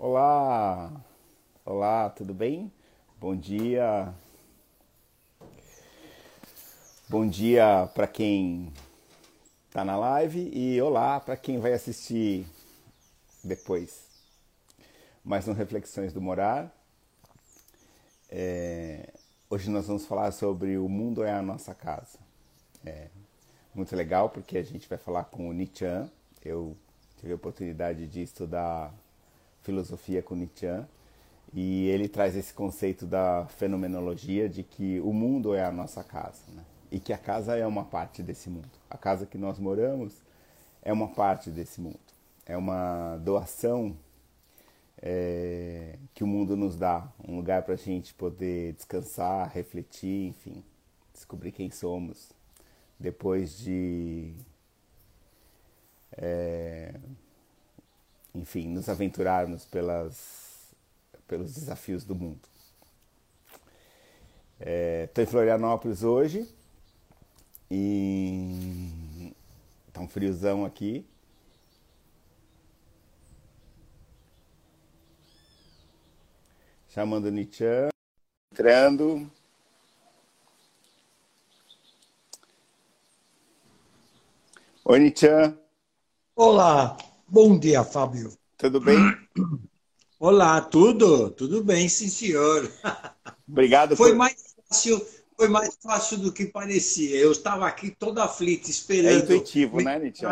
Olá! Olá, tudo bem? Bom dia! Bom dia para quem está na live e olá para quem vai assistir depois. Mais um Reflexões do Morar. É... Hoje nós vamos falar sobre O Mundo é a Nossa Casa. É muito legal porque a gente vai falar com o Nietzsche. Eu tive a oportunidade de estudar filosofia com Nietzsche e ele traz esse conceito da fenomenologia de que o mundo é a nossa casa né? e que a casa é uma parte desse mundo. A casa que nós moramos é uma parte desse mundo. É uma doação é, que o mundo nos dá, um lugar para a gente poder descansar, refletir, enfim, descobrir quem somos depois de é, enfim, nos aventurarmos pelas, pelos desafios do mundo. Estou é, em Florianópolis hoje e tá um friozão aqui. Chamando Nietzsche, entrando. Oi, Nietzsche. Olá. Bom dia, Fábio. Tudo bem? Olá, tudo? Tudo bem, sim, senhor. Obrigado. Foi por... mais fácil, foi mais fácil do que parecia. Eu estava aqui todo aflito, esperando. É intuitivo, né, Nietzsche?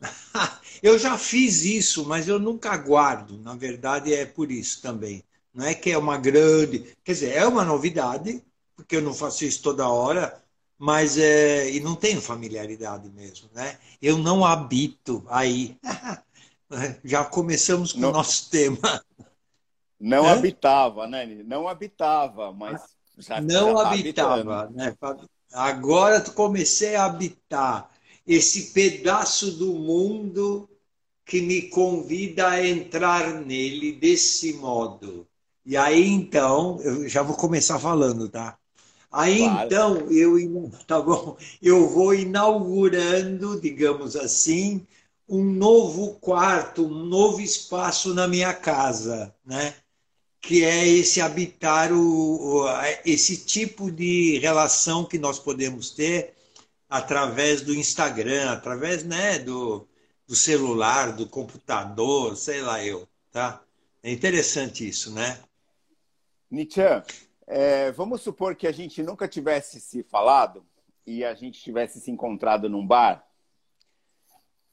Eu já fiz isso, mas eu nunca guardo. Na verdade, é por isso também. Não é que é uma grande. Quer dizer, é uma novidade, porque eu não faço isso toda hora, mas é, e não tenho familiaridade mesmo, né? Eu não habito aí. Já começamos com o nosso tema. Não Hã? habitava, né? Não habitava, mas já não já tá habitava, né? Agora comecei a habitar esse pedaço do mundo que me convida a entrar nele desse modo. E aí então, eu já vou começar falando, tá? Aí claro. então eu, tá bom, eu vou inaugurando, digamos assim, um novo quarto, um novo espaço na minha casa, né? que é esse habitar o, esse tipo de relação que nós podemos ter através do Instagram, através né, do, do celular, do computador, sei lá eu, tá? É interessante isso, né? Nietzsche, é, vamos supor que a gente nunca tivesse se falado e a gente tivesse se encontrado num bar.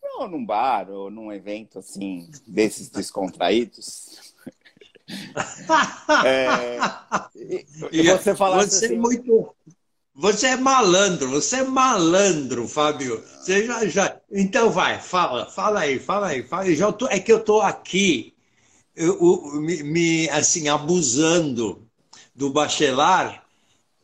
Não num bar ou num evento assim, desses descontraídos. é, e, e, você falasse você assim, é muito você é malandro, você é malandro, Fábio. Você já, já... Então vai, fala, fala aí, fala aí, fala aí. Já tô... É que eu estou aqui eu, eu, me, me, assim, abusando do bachelar,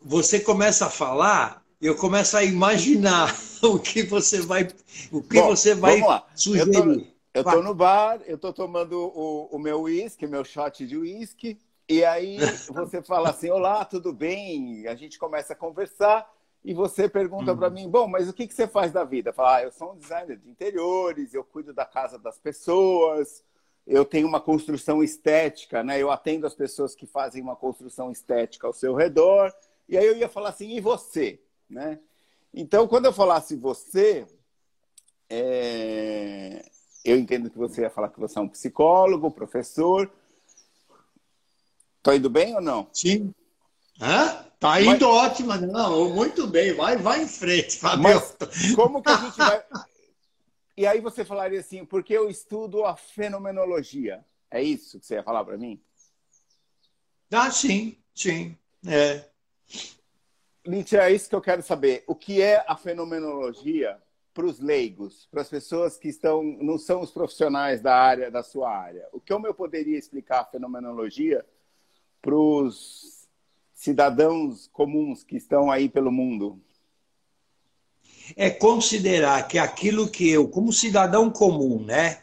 você começa a falar, eu começo a imaginar o que você vai, o que Bom, você vai sugerir. Eu estou no bar, eu estou tomando o, o meu uísque, meu shot de uísque, e aí você fala assim, olá, tudo bem? A gente começa a conversar e você pergunta para uhum. mim, bom, mas o que, que você faz da vida? Fala, ah, eu sou um designer de interiores, eu cuido da casa das pessoas, eu tenho uma construção estética, né? Eu atendo as pessoas que fazem uma construção estética ao seu redor. E aí eu ia falar assim, e você, né? Então, quando eu falasse você, é... eu entendo que você ia falar que você é um psicólogo, professor. Tô indo bem ou não? Sim. Hã? Tá indo Mas... ótima, não, muito bem, vai, vai em frente, Fabio. Mas como que a gente vai. E aí você falaria assim, porque eu estudo a fenomenologia. É isso que você ia falar para mim? Ah, sim, sim. É. Nietzsche, é isso que eu quero saber. O que é a fenomenologia para os leigos, para as pessoas que estão não são os profissionais da área da sua área? O que eu poderia explicar a fenomenologia para os cidadãos comuns que estão aí pelo mundo? É considerar que aquilo que eu, como cidadão comum, né,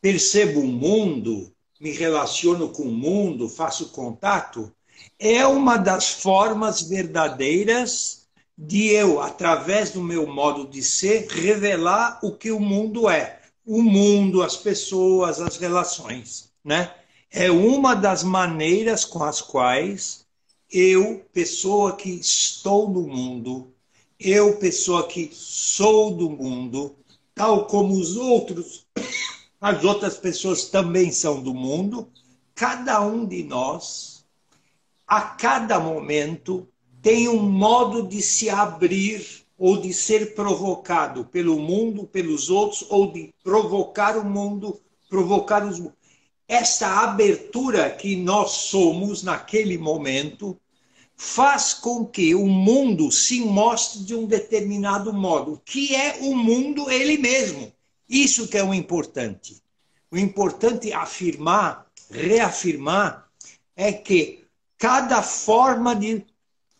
percebo o mundo, me relaciono com o mundo, faço contato, é uma das formas verdadeiras de eu, através do meu modo de ser, revelar o que o mundo é. O mundo, as pessoas, as relações. né? É uma das maneiras com as quais eu, pessoa que estou no mundo, eu, pessoa que sou do mundo, tal como os outros, as outras pessoas também são do mundo, cada um de nós, a cada momento, tem um modo de se abrir ou de ser provocado pelo mundo, pelos outros, ou de provocar o mundo, provocar os. Essa abertura que nós somos naquele momento faz com que o mundo se mostre de um determinado modo, que é o mundo ele mesmo. Isso que é o importante. O importante afirmar, reafirmar, é que cada forma de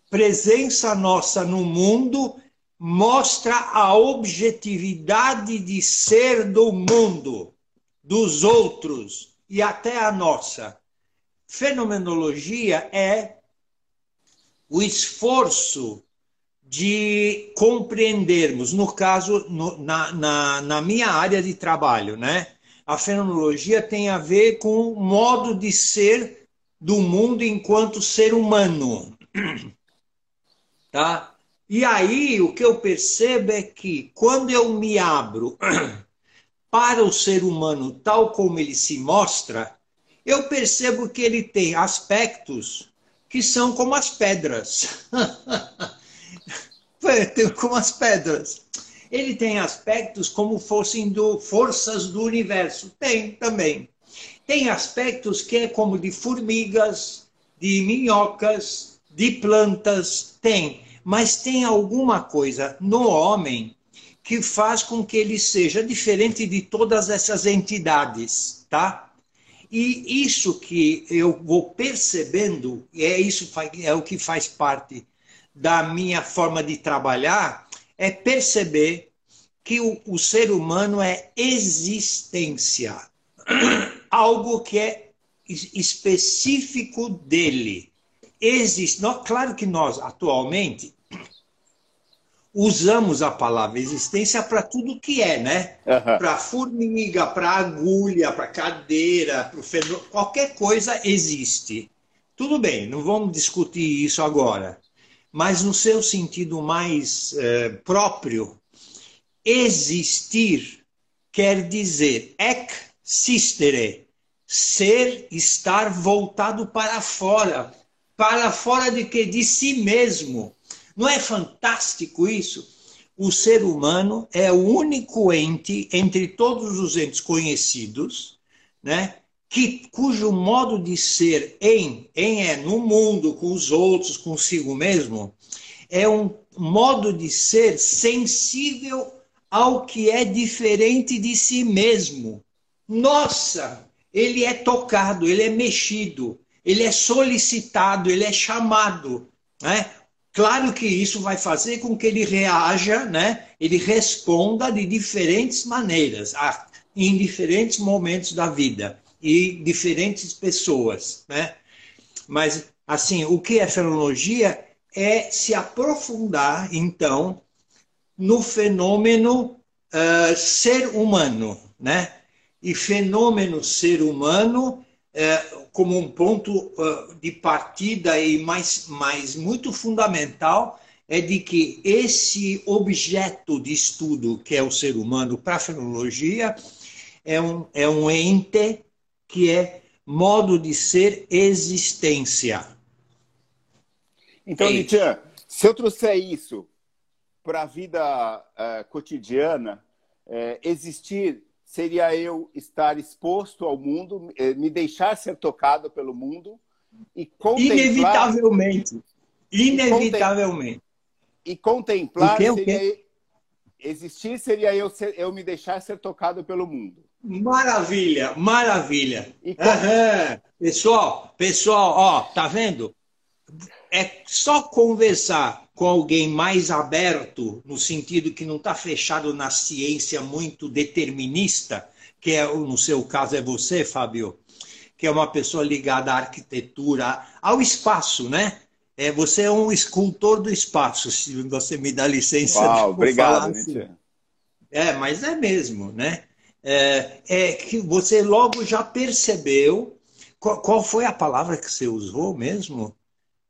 presença nossa no mundo mostra a objetividade de ser do mundo, dos outros e até a nossa. Fenomenologia é o esforço de compreendermos, no caso, no, na, na, na, minha área de trabalho, né? A fenomenologia tem a ver com o modo de ser do mundo enquanto ser humano. Tá? E aí o que eu percebo é que quando eu me abro para o ser humano tal como ele se mostra, eu percebo que ele tem aspectos que são como as pedras. como as pedras. Ele tem aspectos como fossem do, forças do universo. Tem também. Tem aspectos que é como de formigas, de minhocas, de plantas. Tem. Mas tem alguma coisa no homem que faz com que ele seja diferente de todas essas entidades, tá? E isso que eu vou percebendo, é isso é o que faz parte da minha forma de trabalhar, é perceber que o, o ser humano é existência, algo que é específico dele. Existe, claro que nós atualmente usamos a palavra existência para tudo que é, né? Uhum. Para formiga, para agulha, para cadeira, para fenômeno, qualquer coisa existe. Tudo bem, não vamos discutir isso agora. Mas no seu sentido mais eh, próprio, existir quer dizer existere, ser, estar voltado para fora. Para fora de que? De si mesmo não é fantástico isso? O ser humano é o único ente entre todos os entes conhecidos, né? Que, cujo modo de ser em, em é no mundo, com os outros, consigo mesmo, é um modo de ser sensível ao que é diferente de si mesmo. Nossa, ele é tocado, ele é mexido, ele é solicitado, ele é chamado. Né? Claro que isso vai fazer com que ele reaja, né? ele responda de diferentes maneiras, em diferentes momentos da vida e diferentes pessoas. Né? Mas, assim, o que é fenomenologia é se aprofundar, então, no fenômeno uh, ser humano. Né? E fenômeno ser humano como um ponto uh, de partida e mais, mais muito fundamental é de que esse objeto de estudo que é o ser humano para a fenomenologia é um, é um ente que é modo de ser existência. Então, é Nietzsche, se eu trouxer isso para a vida uh, cotidiana, uh, existir seria eu estar exposto ao mundo, eh, me deixar ser tocado pelo mundo e contemplar... Inevitavelmente. Inevitavelmente. E contemplar o quê, o seria... Existir seria eu, ser, eu me deixar ser tocado pelo mundo. Maravilha, maravilha. E uhum. Pessoal, pessoal, ó, tá vendo? É só conversar com alguém mais aberto, no sentido que não está fechado na ciência muito determinista, que é, no seu caso é você, Fábio, que é uma pessoa ligada à arquitetura, ao espaço, né? É, você é um escultor do espaço, se você me dá licença. Uau, obrigado, assim. É, mas é mesmo, né? é, é que você logo já percebeu qual, qual foi a palavra que você usou mesmo?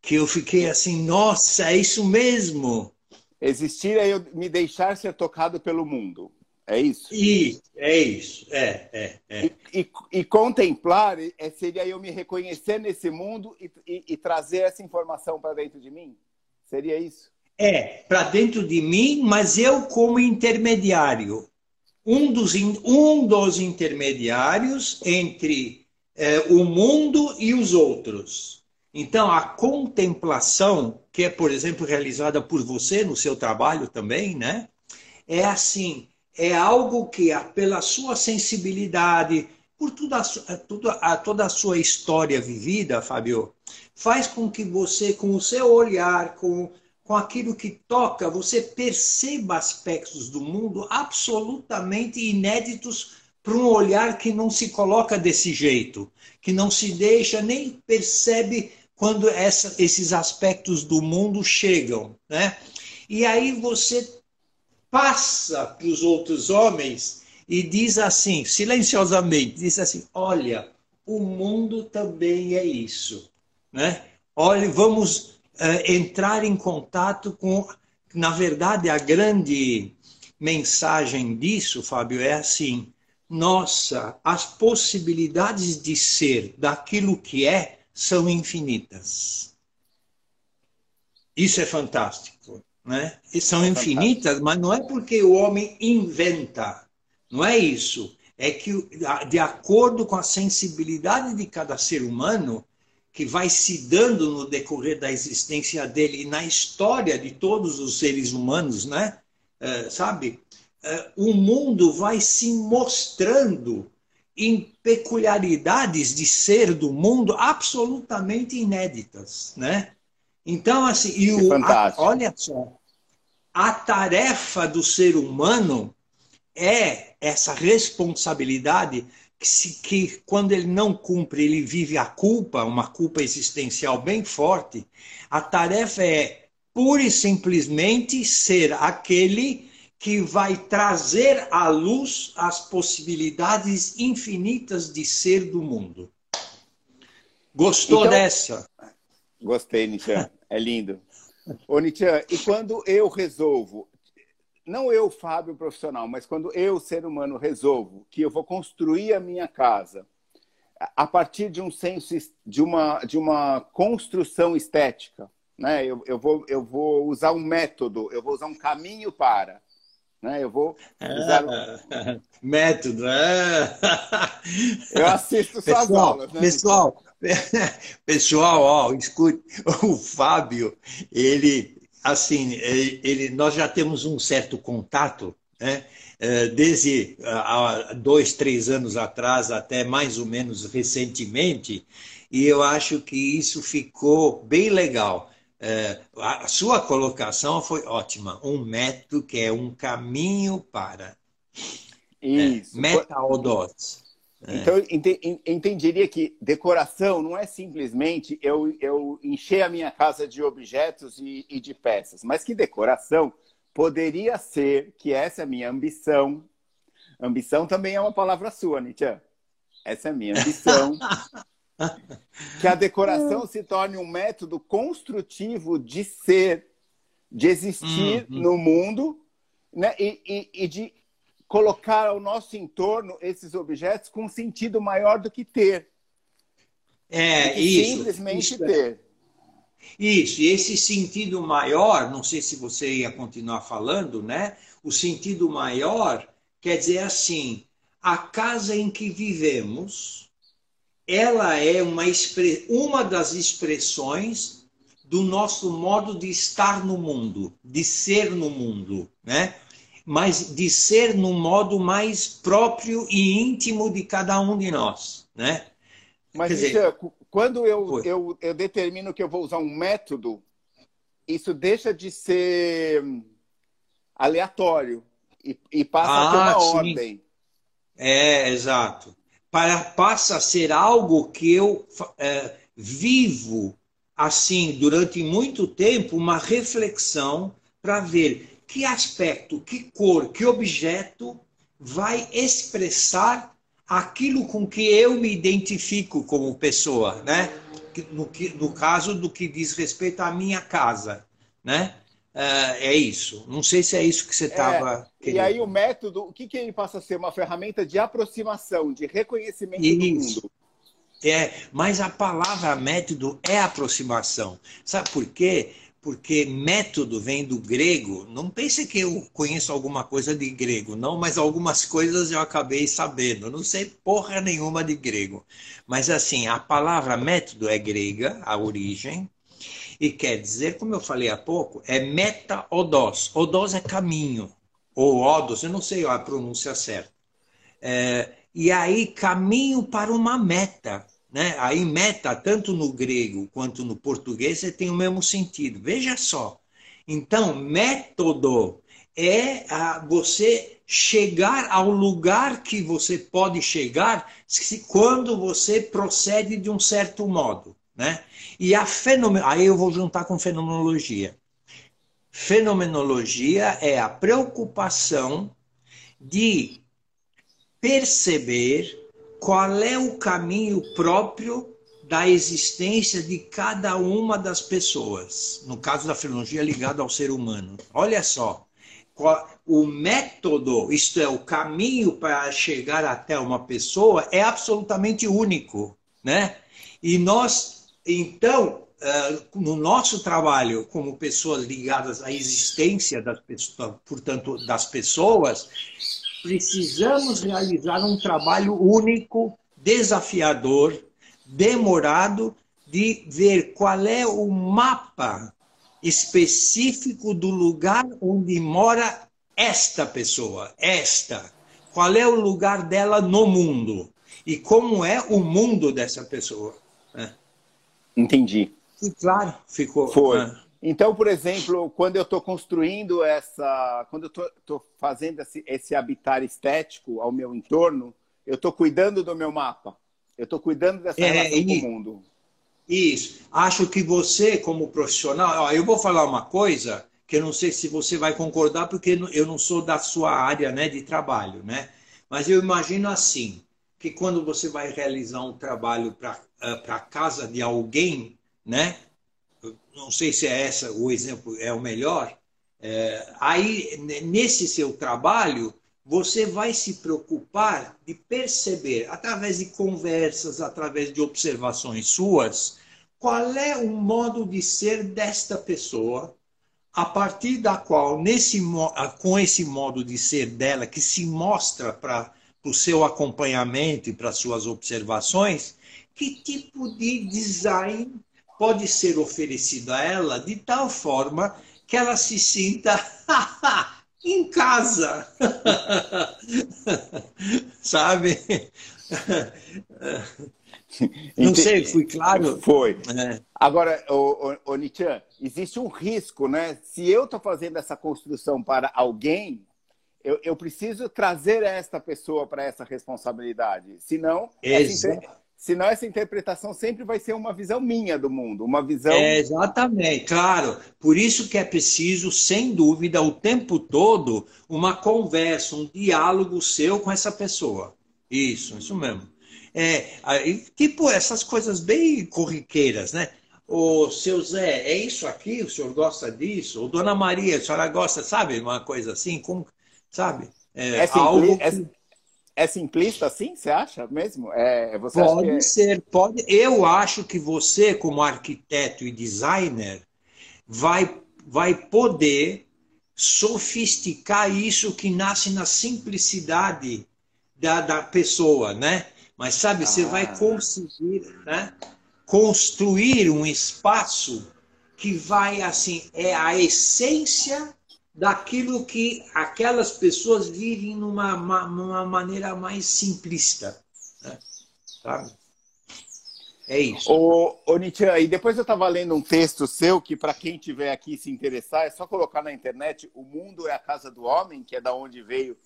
Que eu fiquei assim, nossa, é isso mesmo. Existir é eu me deixar ser tocado pelo mundo. É isso? Isso, é isso. É, é, é. E, e, e contemplar é, seria eu me reconhecer nesse mundo e, e, e trazer essa informação para dentro de mim? Seria isso? É, para dentro de mim, mas eu como intermediário. Um dos, um dos intermediários entre é, o mundo e os outros. Então, a contemplação, que é, por exemplo, realizada por você no seu trabalho também, né? É assim, é algo que, pela sua sensibilidade, por toda a, toda a, toda a sua história vivida, Fábio, faz com que você, com o seu olhar, com, com aquilo que toca, você perceba aspectos do mundo absolutamente inéditos para um olhar que não se coloca desse jeito, que não se deixa nem percebe quando essa, esses aspectos do mundo chegam, né? E aí você passa para os outros homens e diz assim, silenciosamente, diz assim: olha, o mundo também é isso, né? Olha, vamos uh, entrar em contato com, na verdade, a grande mensagem disso, Fábio, é assim: nossa, as possibilidades de ser daquilo que é são infinitas. Isso é fantástico, né? E são é infinitas, fantástico. mas não é porque o homem inventa, não é isso. É que, de acordo com a sensibilidade de cada ser humano, que vai se dando no decorrer da existência dele e na história de todos os seres humanos, né? Uh, sabe? uh, o mundo vai se mostrando em peculiaridades de ser do mundo absolutamente inéditas, né? Então, assim, e o, a, olha só, a tarefa do ser humano é essa responsabilidade que, se, que, quando ele não cumpre, ele vive a culpa, uma culpa existencial bem forte. A tarefa é pura e simplesmente ser aquele que vai trazer à luz as possibilidades infinitas de ser do mundo. Gostou então, dessa? Gostei, Nietzsche. É lindo. Ô, Nietzsche, e quando eu resolvo, não eu, Fábio, profissional, mas quando eu, ser humano, resolvo que eu vou construir a minha casa a partir de um senso, de uma, de uma construção estética, né? Eu, eu, vou, eu vou usar um método, eu vou usar um caminho para. Né? Eu vou ah, método. Ah. Eu assisto pessoal, suas aulas. Né? Pessoal, pessoal, ó, escute, o Fábio, ele, assim, ele, nós já temos um certo contato, né? Eh, desde há dois, três anos atrás até mais ou menos recentemente, e eu acho que isso ficou bem legal. É, a sua colocação foi ótima. Um método que é um caminho para. Isso. É, meta-odós. É. Então, eu entenderia que decoração não é simplesmente eu, eu encher a minha casa de objetos e, e de peças, mas que decoração poderia ser, que essa é a minha ambição. Ambição também é uma palavra sua, Nietzsche. Essa é a minha ambição. que a decoração se torne um método construtivo de ser, de existir uhum. no mundo, né? E, e, e, de colocar ao nosso entorno esses objetos com um sentido maior do que ter. É, que isso. Simplesmente isso, ter. Isso, e esse sentido maior, não sei se você ia continuar falando, né? O sentido maior quer dizer assim: a casa em que vivemos ela é uma, uma das expressões do nosso modo de estar no mundo, de ser no mundo, né? Mas de ser no modo mais próprio e íntimo de cada um de nós, né? Mas dizer, quando eu, eu, eu determino que eu vou usar um método, isso deixa de ser aleatório e, e passa ah, a ter ah, uma sim. ordem. É, exato para, passa a ser algo que eu é, vivo assim durante muito tempo, uma reflexão para ver que aspecto, que cor, que objeto vai expressar aquilo com que eu me identifico como pessoa, né? No, no caso do que diz respeito à minha casa, né? Uh, é isso. Não sei se é isso que você estava. É, e aí o método, o que, que ele passa a ser? Uma ferramenta de aproximação, de reconhecimento isso. do mundo. É, mas a palavra método é aproximação. Sabe por quê? Porque método vem do grego. Não pense que eu conheço alguma coisa de grego, não, mas algumas coisas eu acabei sabendo. Não sei porra nenhuma de grego. Mas assim, a palavra método é grega, a origem, e quer dizer, como eu falei há pouco, é meta-odos. Odos é caminho, ou odos, eu não sei a pronúncia certa. É, e aí, caminho para uma meta. Né? Aí, meta, tanto no grego quanto no português, tem o mesmo sentido. Veja só. Então, método é você chegar ao lugar que você pode chegar se, quando você procede de um certo modo. Né? E a fenomen... aí eu vou juntar com fenomenologia. Fenomenologia é a preocupação de perceber qual é o caminho próprio da existência de cada uma das pessoas. No caso da fenomenologia, ligado ao ser humano. Olha só, o método, isto é, o caminho para chegar até uma pessoa, é absolutamente único, né? E nós então, eh, no nosso trabalho como pessoas ligadas à existência das pessoas, portanto, das pessoas, precisamos realizar um trabalho único, desafiador, demorado, de ver qual é o mapa específico do lugar onde mora esta pessoa, esta. Qual é o lugar dela no mundo e como é o mundo dessa pessoa. Né? Entendi. E claro, ficou. Foi. Ah. Então, por exemplo, quando eu estou construindo essa. Quando eu estou fazendo esse, esse habitar estético ao meu entorno, eu estou cuidando do meu mapa. Eu estou cuidando dessa é, relação e, com o mundo. Isso. Acho que você, como profissional, ó, eu vou falar uma coisa que eu não sei se você vai concordar, porque eu não sou da sua área né, de trabalho, né? Mas eu imagino assim, que quando você vai realizar um trabalho para uh, para a casa de alguém, né? Não sei se é essa o exemplo é o melhor. É, aí nesse seu trabalho você vai se preocupar de perceber através de conversas, através de observações suas, qual é o modo de ser desta pessoa, a partir da qual nesse com esse modo de ser dela que se mostra para o seu acompanhamento e para suas observações, que tipo de design pode ser oferecido a ela de tal forma que ela se sinta em casa. Sabe? Não sei, fui claro? Foi. É. Agora, o, o, o Nichan, existe um risco, né? Se eu estou fazendo essa construção para alguém, eu, eu preciso trazer esta pessoa para essa responsabilidade. Senão, essa, Senão essa interpretação sempre vai ser uma visão minha do mundo, uma visão. É, exatamente, claro. Por isso que é preciso, sem dúvida, o tempo todo, uma conversa, um diálogo seu com essa pessoa. Isso, isso mesmo. É, tipo, essas coisas bem corriqueiras, né? Ô, seu Zé, é isso aqui? O senhor gosta disso? Ou Dona Maria, a senhora gosta, sabe? Uma coisa assim, como, sabe? É, é, algo que... é, é simplista assim, você acha mesmo? É, você pode é... ser, pode. Eu acho que você, como arquiteto e designer, vai, vai poder sofisticar isso que nasce na simplicidade da, da pessoa, né? Mas sabe, ah. você vai ah. conseguir né, construir um espaço que vai assim, é a essência daquilo que aquelas pessoas vivem numa, numa maneira mais simplista. Né? Sabe? É isso. Ô, ô Nietzsche, e depois eu estava lendo um texto seu que, para quem tiver aqui se interessar, é só colocar na internet O Mundo é a Casa do Homem, que é da onde veio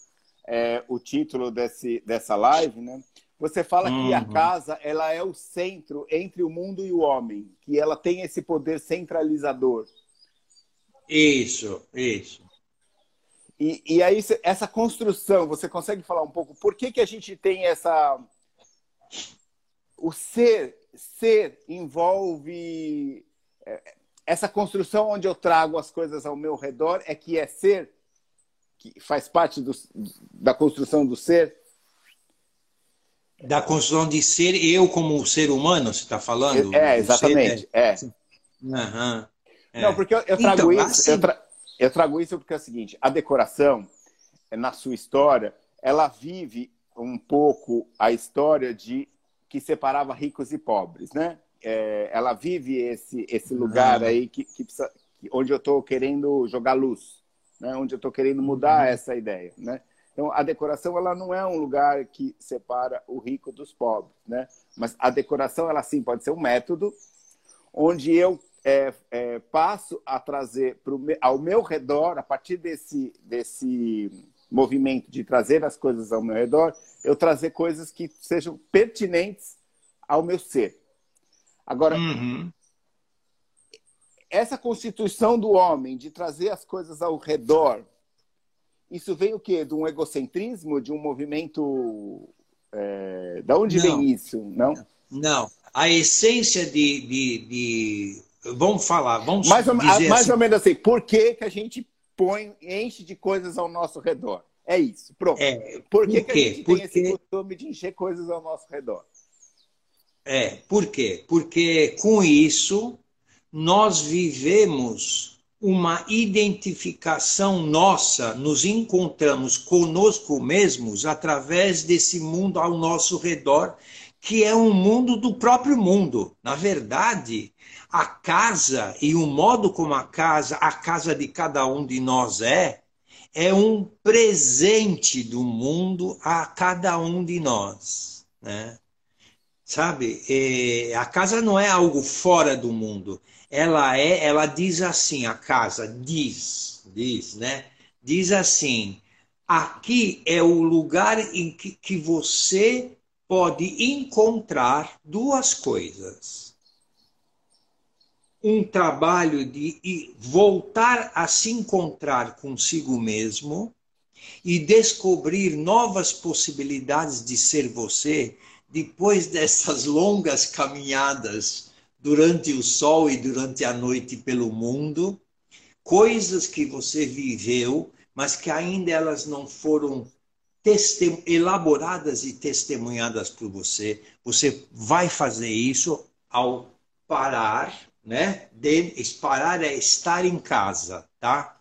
é, o título desse, dessa live, né? Você fala uhum. que a uhum. casa ela é o centro entre o mundo e o homem, que ela tem esse poder centralizador. Isso, isso. E, e aí, essa construção, você consegue falar um pouco por que, que a gente tem essa. O ser, ser envolve. É, essa construção onde eu trago as coisas ao meu redor é que é ser, que faz parte do, da construção do ser? Da construção de ser, eu como ser humano, você está falando? É, exatamente. é. Uhum. É. Não, porque eu, eu trago então, isso. Assim... Eu, tra... eu, trago isso porque é o seguinte: a decoração, na sua história, ela vive um pouco a história de que separava ricos e pobres, né? É, ela vive esse, esse lugar aí que, que precisa, onde eu estou querendo jogar luz, né? onde eu estou querendo mudar uhum. essa ideia. Né? Então, a decoração ela não é um lugar que separa o rico dos pobres, né? mas a decoração ela sim pode ser um método onde eu é, é, passo a trazer pro, ao meu redor, a partir desse, desse movimento de trazer as coisas ao meu redor, eu trazer coisas que sejam pertinentes ao meu ser. Agora, uhum. essa constituição do homem de trazer as coisas ao redor, isso vem o quê? De um egocentrismo, de um movimento. É... Da onde Não. vem isso? Não? Não. A essência de, de, de Vamos falar, vamos mais ou, dizer mais assim. ou menos assim, por que, que a gente põe, enche de coisas ao nosso redor? É isso, pronto. É, por que, por que a gente Porque... tem esse costume de encher coisas ao nosso redor? É, por quê? Porque com isso nós vivemos uma identificação nossa, nos encontramos conosco mesmos através desse mundo ao nosso redor, que é um mundo do próprio mundo. Na verdade, a casa e o modo como a casa, a casa de cada um de nós é, é um presente do mundo a cada um de nós, né? Sabe? É, a casa não é algo fora do mundo. Ela é, ela diz assim, a casa diz, diz, né? Diz assim: aqui é o lugar em que, que você pode encontrar duas coisas um trabalho de voltar a se encontrar consigo mesmo e descobrir novas possibilidades de ser você depois dessas longas caminhadas durante o sol e durante a noite pelo mundo, coisas que você viveu, mas que ainda elas não foram elaboradas e testemunhadas por você. Você vai fazer isso ao parar né? De, parar é estar em casa, tá?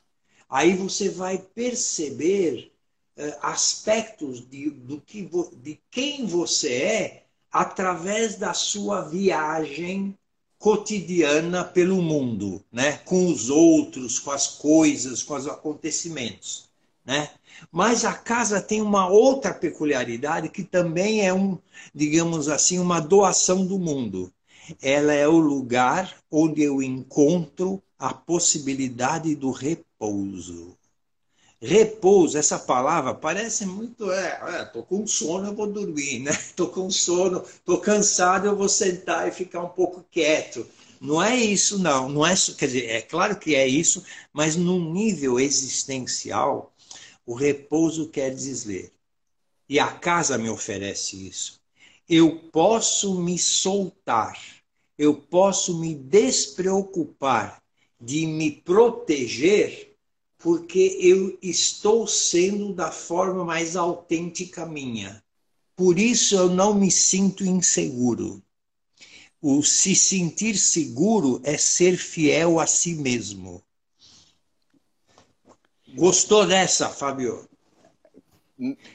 Aí você vai perceber uh, aspectos de, do que de quem você é através da sua viagem cotidiana pelo mundo, né? Com os outros, com as coisas, com os acontecimentos, né? Mas a casa tem uma outra peculiaridade que também é um, digamos assim, uma doação do mundo ela é o lugar onde eu encontro a possibilidade do repouso. Repouso, essa palavra parece muito, é, é tô com sono, eu vou dormir, né? Tô com sono, tô cansado, eu vou sentar e ficar um pouco quieto. Não é isso, não. Não é, quer dizer, é claro que é isso, mas num nível existencial, o repouso quer dizer. E a casa me oferece isso eu posso me soltar, eu posso me despreocupar de me proteger, porque eu estou sendo da forma mais autêntica minha. Por isso eu não me sinto inseguro. O se sentir seguro é ser fiel a si mesmo. Gostou dessa, Fábio?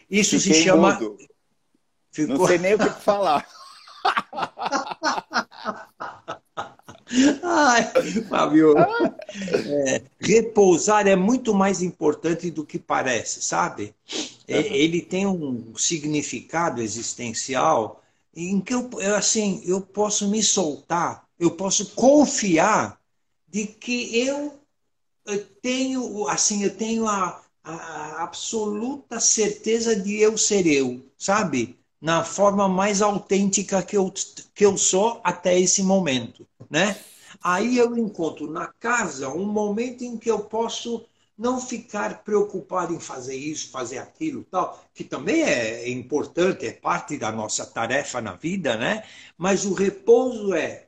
Isso Fiquei se chama. Ficou... Não sei nem o que falar. Ai, Fábio, é, repousar é muito mais importante do que parece, sabe? É, ele tem um significado existencial em que eu, assim, eu posso me soltar, eu posso confiar de que eu, eu tenho, assim, eu tenho a, a absoluta certeza de eu ser eu, sabe? na forma mais autêntica que eu, que eu sou até esse momento, né? Aí eu encontro na casa um momento em que eu posso não ficar preocupado em fazer isso, fazer aquilo, tal, que também é importante, é parte da nossa tarefa na vida, né? Mas o repouso é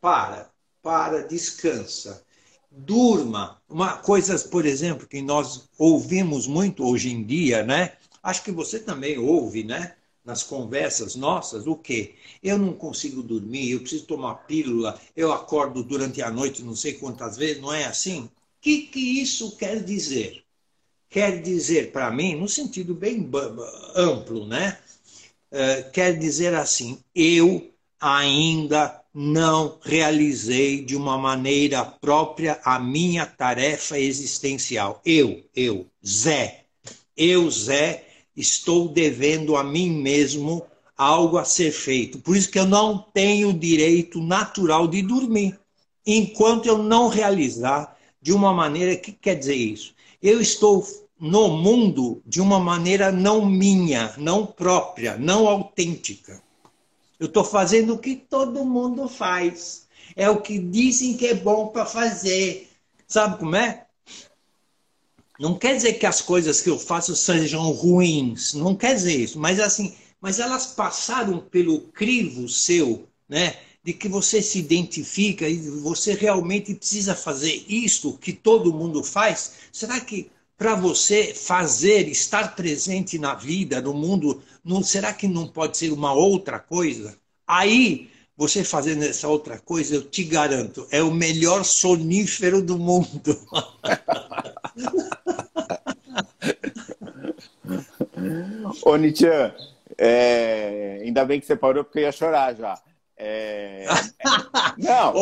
para, para, descansa, durma. Uma coisa, por exemplo, que nós ouvimos muito hoje em dia, né? Acho que você também ouve, né? Nas conversas nossas, o quê? Eu não consigo dormir, eu preciso tomar pílula, eu acordo durante a noite não sei quantas vezes, não é assim? que, que isso quer dizer? Quer dizer para mim, no sentido bem amplo, né? Uh, quer dizer assim, eu ainda não realizei de uma maneira própria a minha tarefa existencial. Eu, eu, Zé, eu, Zé, estou devendo a mim mesmo algo a ser feito. Por isso que eu não tenho o direito natural de dormir, enquanto eu não realizar de uma maneira. O que quer dizer isso? Eu estou no mundo de uma maneira não minha, não própria, não autêntica. Eu estou fazendo o que todo mundo faz. É o que dizem que é bom para fazer. Sabe como é? Não quer dizer que as coisas que eu faço sejam ruins, não quer dizer isso, mas assim, mas elas passaram pelo crivo seu, né? de que você se identifica e você realmente precisa fazer isto que todo mundo faz? Será que para você fazer, estar presente na vida, no mundo, não, será que não pode ser uma outra coisa? Aí, você fazendo essa outra coisa, eu te garanto, é o melhor sonífero do mundo. Ô, Nietzsche, é... ainda bem que você parou porque eu ia chorar já. É... Não,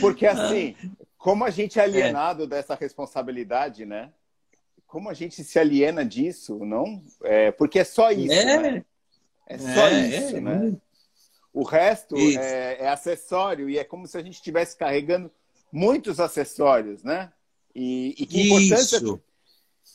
porque assim, como a gente é alienado é. dessa responsabilidade, né? Como a gente se aliena disso, não? É, porque é só isso, é, né? é só é, isso, é. né? O resto é, é, acessório e é como se a gente estivesse carregando muitos acessórios, né? E, e que importância, isso.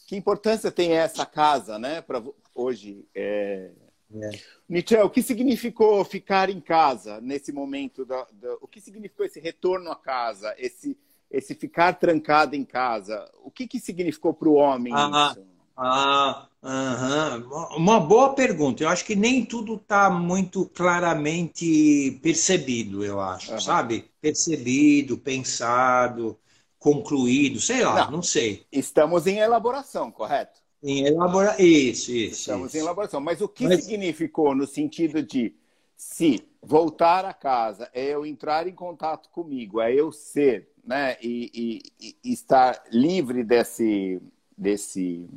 Que importância tem essa casa, né? Para hoje. É... É. Nietzsche, o que significou ficar em casa nesse momento? Da, da, o que significou esse retorno à casa, esse, esse ficar trancado em casa? O que, que significou para o homem ah, isso? Ah, uh uma boa pergunta. Eu acho que nem tudo está muito claramente percebido, eu acho, sabe? Percebido, pensado, concluído, sei lá, não, não sei. Estamos em elaboração, correto? Em elaborar. Isso, isso. Estamos isso. em elaboração. Mas o que Mas... significou no sentido de se voltar a casa é eu entrar em contato comigo, é eu ser, né? E, e, e estar livre desse, desse,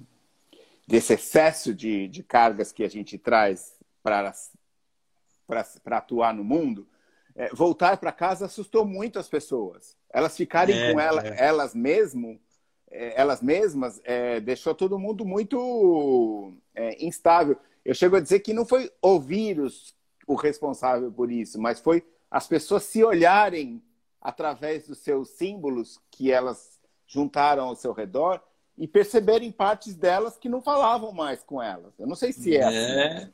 desse excesso de, de cargas que a gente traz para atuar no mundo. É, voltar para casa assustou muito as pessoas. Elas ficarem é, com ela, é. elas mesmo é, elas mesmas é, deixou todo mundo muito é, instável. Eu chego a dizer que não foi o vírus o responsável por isso, mas foi as pessoas se olharem através dos seus símbolos que elas juntaram ao seu redor e perceberem partes delas que não falavam mais com elas. Eu não sei se é, é. assim.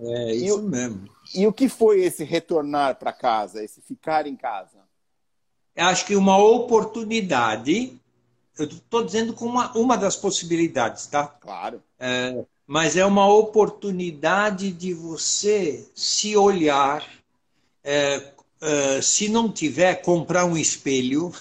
É isso e, mesmo. E o que foi esse retornar para casa, esse ficar em casa? Acho que uma oportunidade eu estou dizendo como uma, uma das possibilidades, tá? Claro. É, mas é uma oportunidade de você se olhar. É, é, se não tiver, comprar um espelho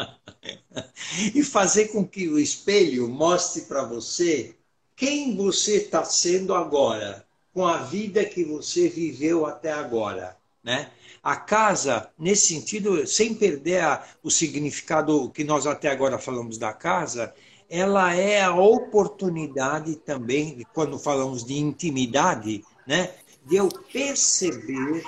e fazer com que o espelho mostre para você quem você está sendo agora, com a vida que você viveu até agora, né? A casa, nesse sentido, sem perder a, o significado que nós até agora falamos da casa, ela é a oportunidade também, quando falamos de intimidade, né, de eu perceber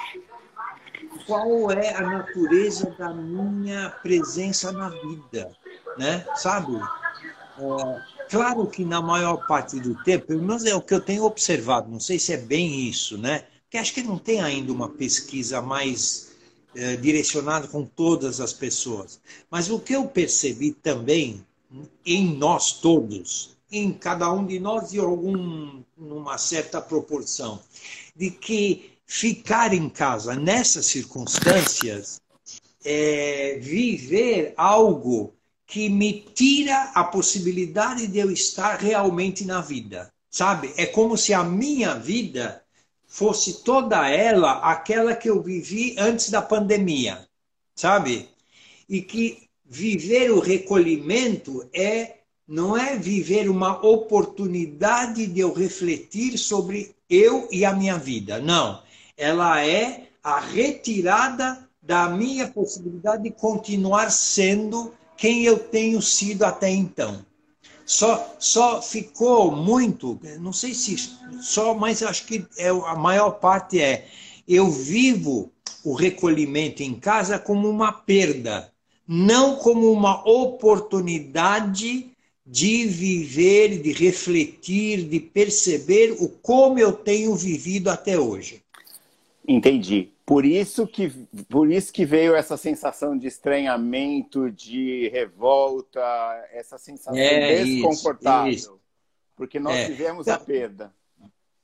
qual é a natureza da minha presença na vida, né? Sabe? É, claro que na maior parte do tempo, pelo menos é o que eu tenho observado, não sei se é bem isso, né? Que acho que não tem ainda uma pesquisa mais é, direcionada com todas as pessoas. Mas o que eu percebi também em nós todos, em cada um de nós e algum numa certa proporção, de que ficar em casa nessas circunstâncias é viver algo que me tira a possibilidade de eu estar realmente na vida. Sabe? É como se a minha vida fosse toda ela aquela que eu vivi antes da pandemia, sabe? E que viver o recolhimento é não é viver uma oportunidade de eu refletir sobre eu e a minha vida. Não. Ela é a retirada da minha possibilidade de continuar sendo quem eu tenho sido até então. Só, só ficou muito, não sei se só, mas acho que é, a maior parte é eu vivo o recolhimento em casa como uma perda, não como uma oportunidade de viver, de refletir, de perceber o como eu tenho vivido até hoje. Entendi. Por isso que, por isso que veio essa sensação de estranhamento, de revolta, essa sensação é, desconfortável. Isso, isso. Porque nós é. tivemos a perda.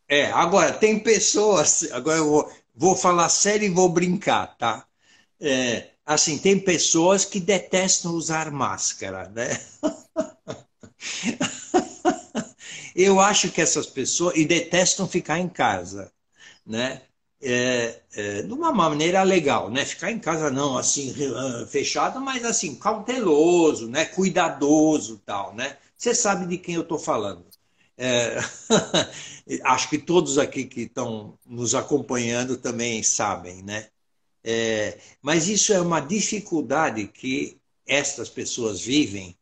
É, agora, tem pessoas. Agora eu vou, vou falar sério e vou brincar, tá? É, assim, tem pessoas que detestam usar máscara, né? eu acho que essas pessoas. e detestam ficar em casa, né? É, é, de uma maneira legal, né? Ficar em casa não assim ah, fechado, mas assim cauteloso, né? Cuidadoso, tal, né? Você sabe de quem eu estou falando. É, acho que todos aqui que estão nos acompanhando também sabem, né? É, mas isso é uma dificuldade que estas pessoas vivem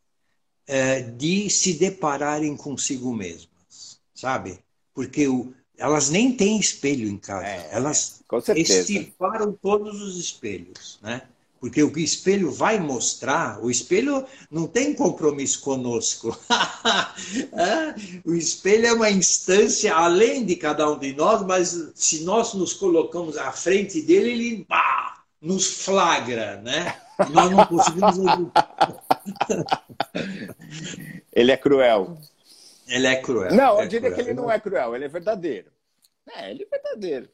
é, de se depararem consigo mesmas, sabe? Porque o, elas nem têm espelho em casa. É, elas estiparam todos os espelhos, né? Porque o que o espelho vai mostrar, o espelho não tem compromisso conosco. É, o espelho é uma instância além de cada um de nós, mas se nós nos colocamos à frente dele, ele pá, nos flagra, né? E nós não conseguimos. ele é cruel. Ele é cruel. Não, eu é diria cruel. que ele não é cruel, ele é verdadeiro. É, ele é verdadeiro.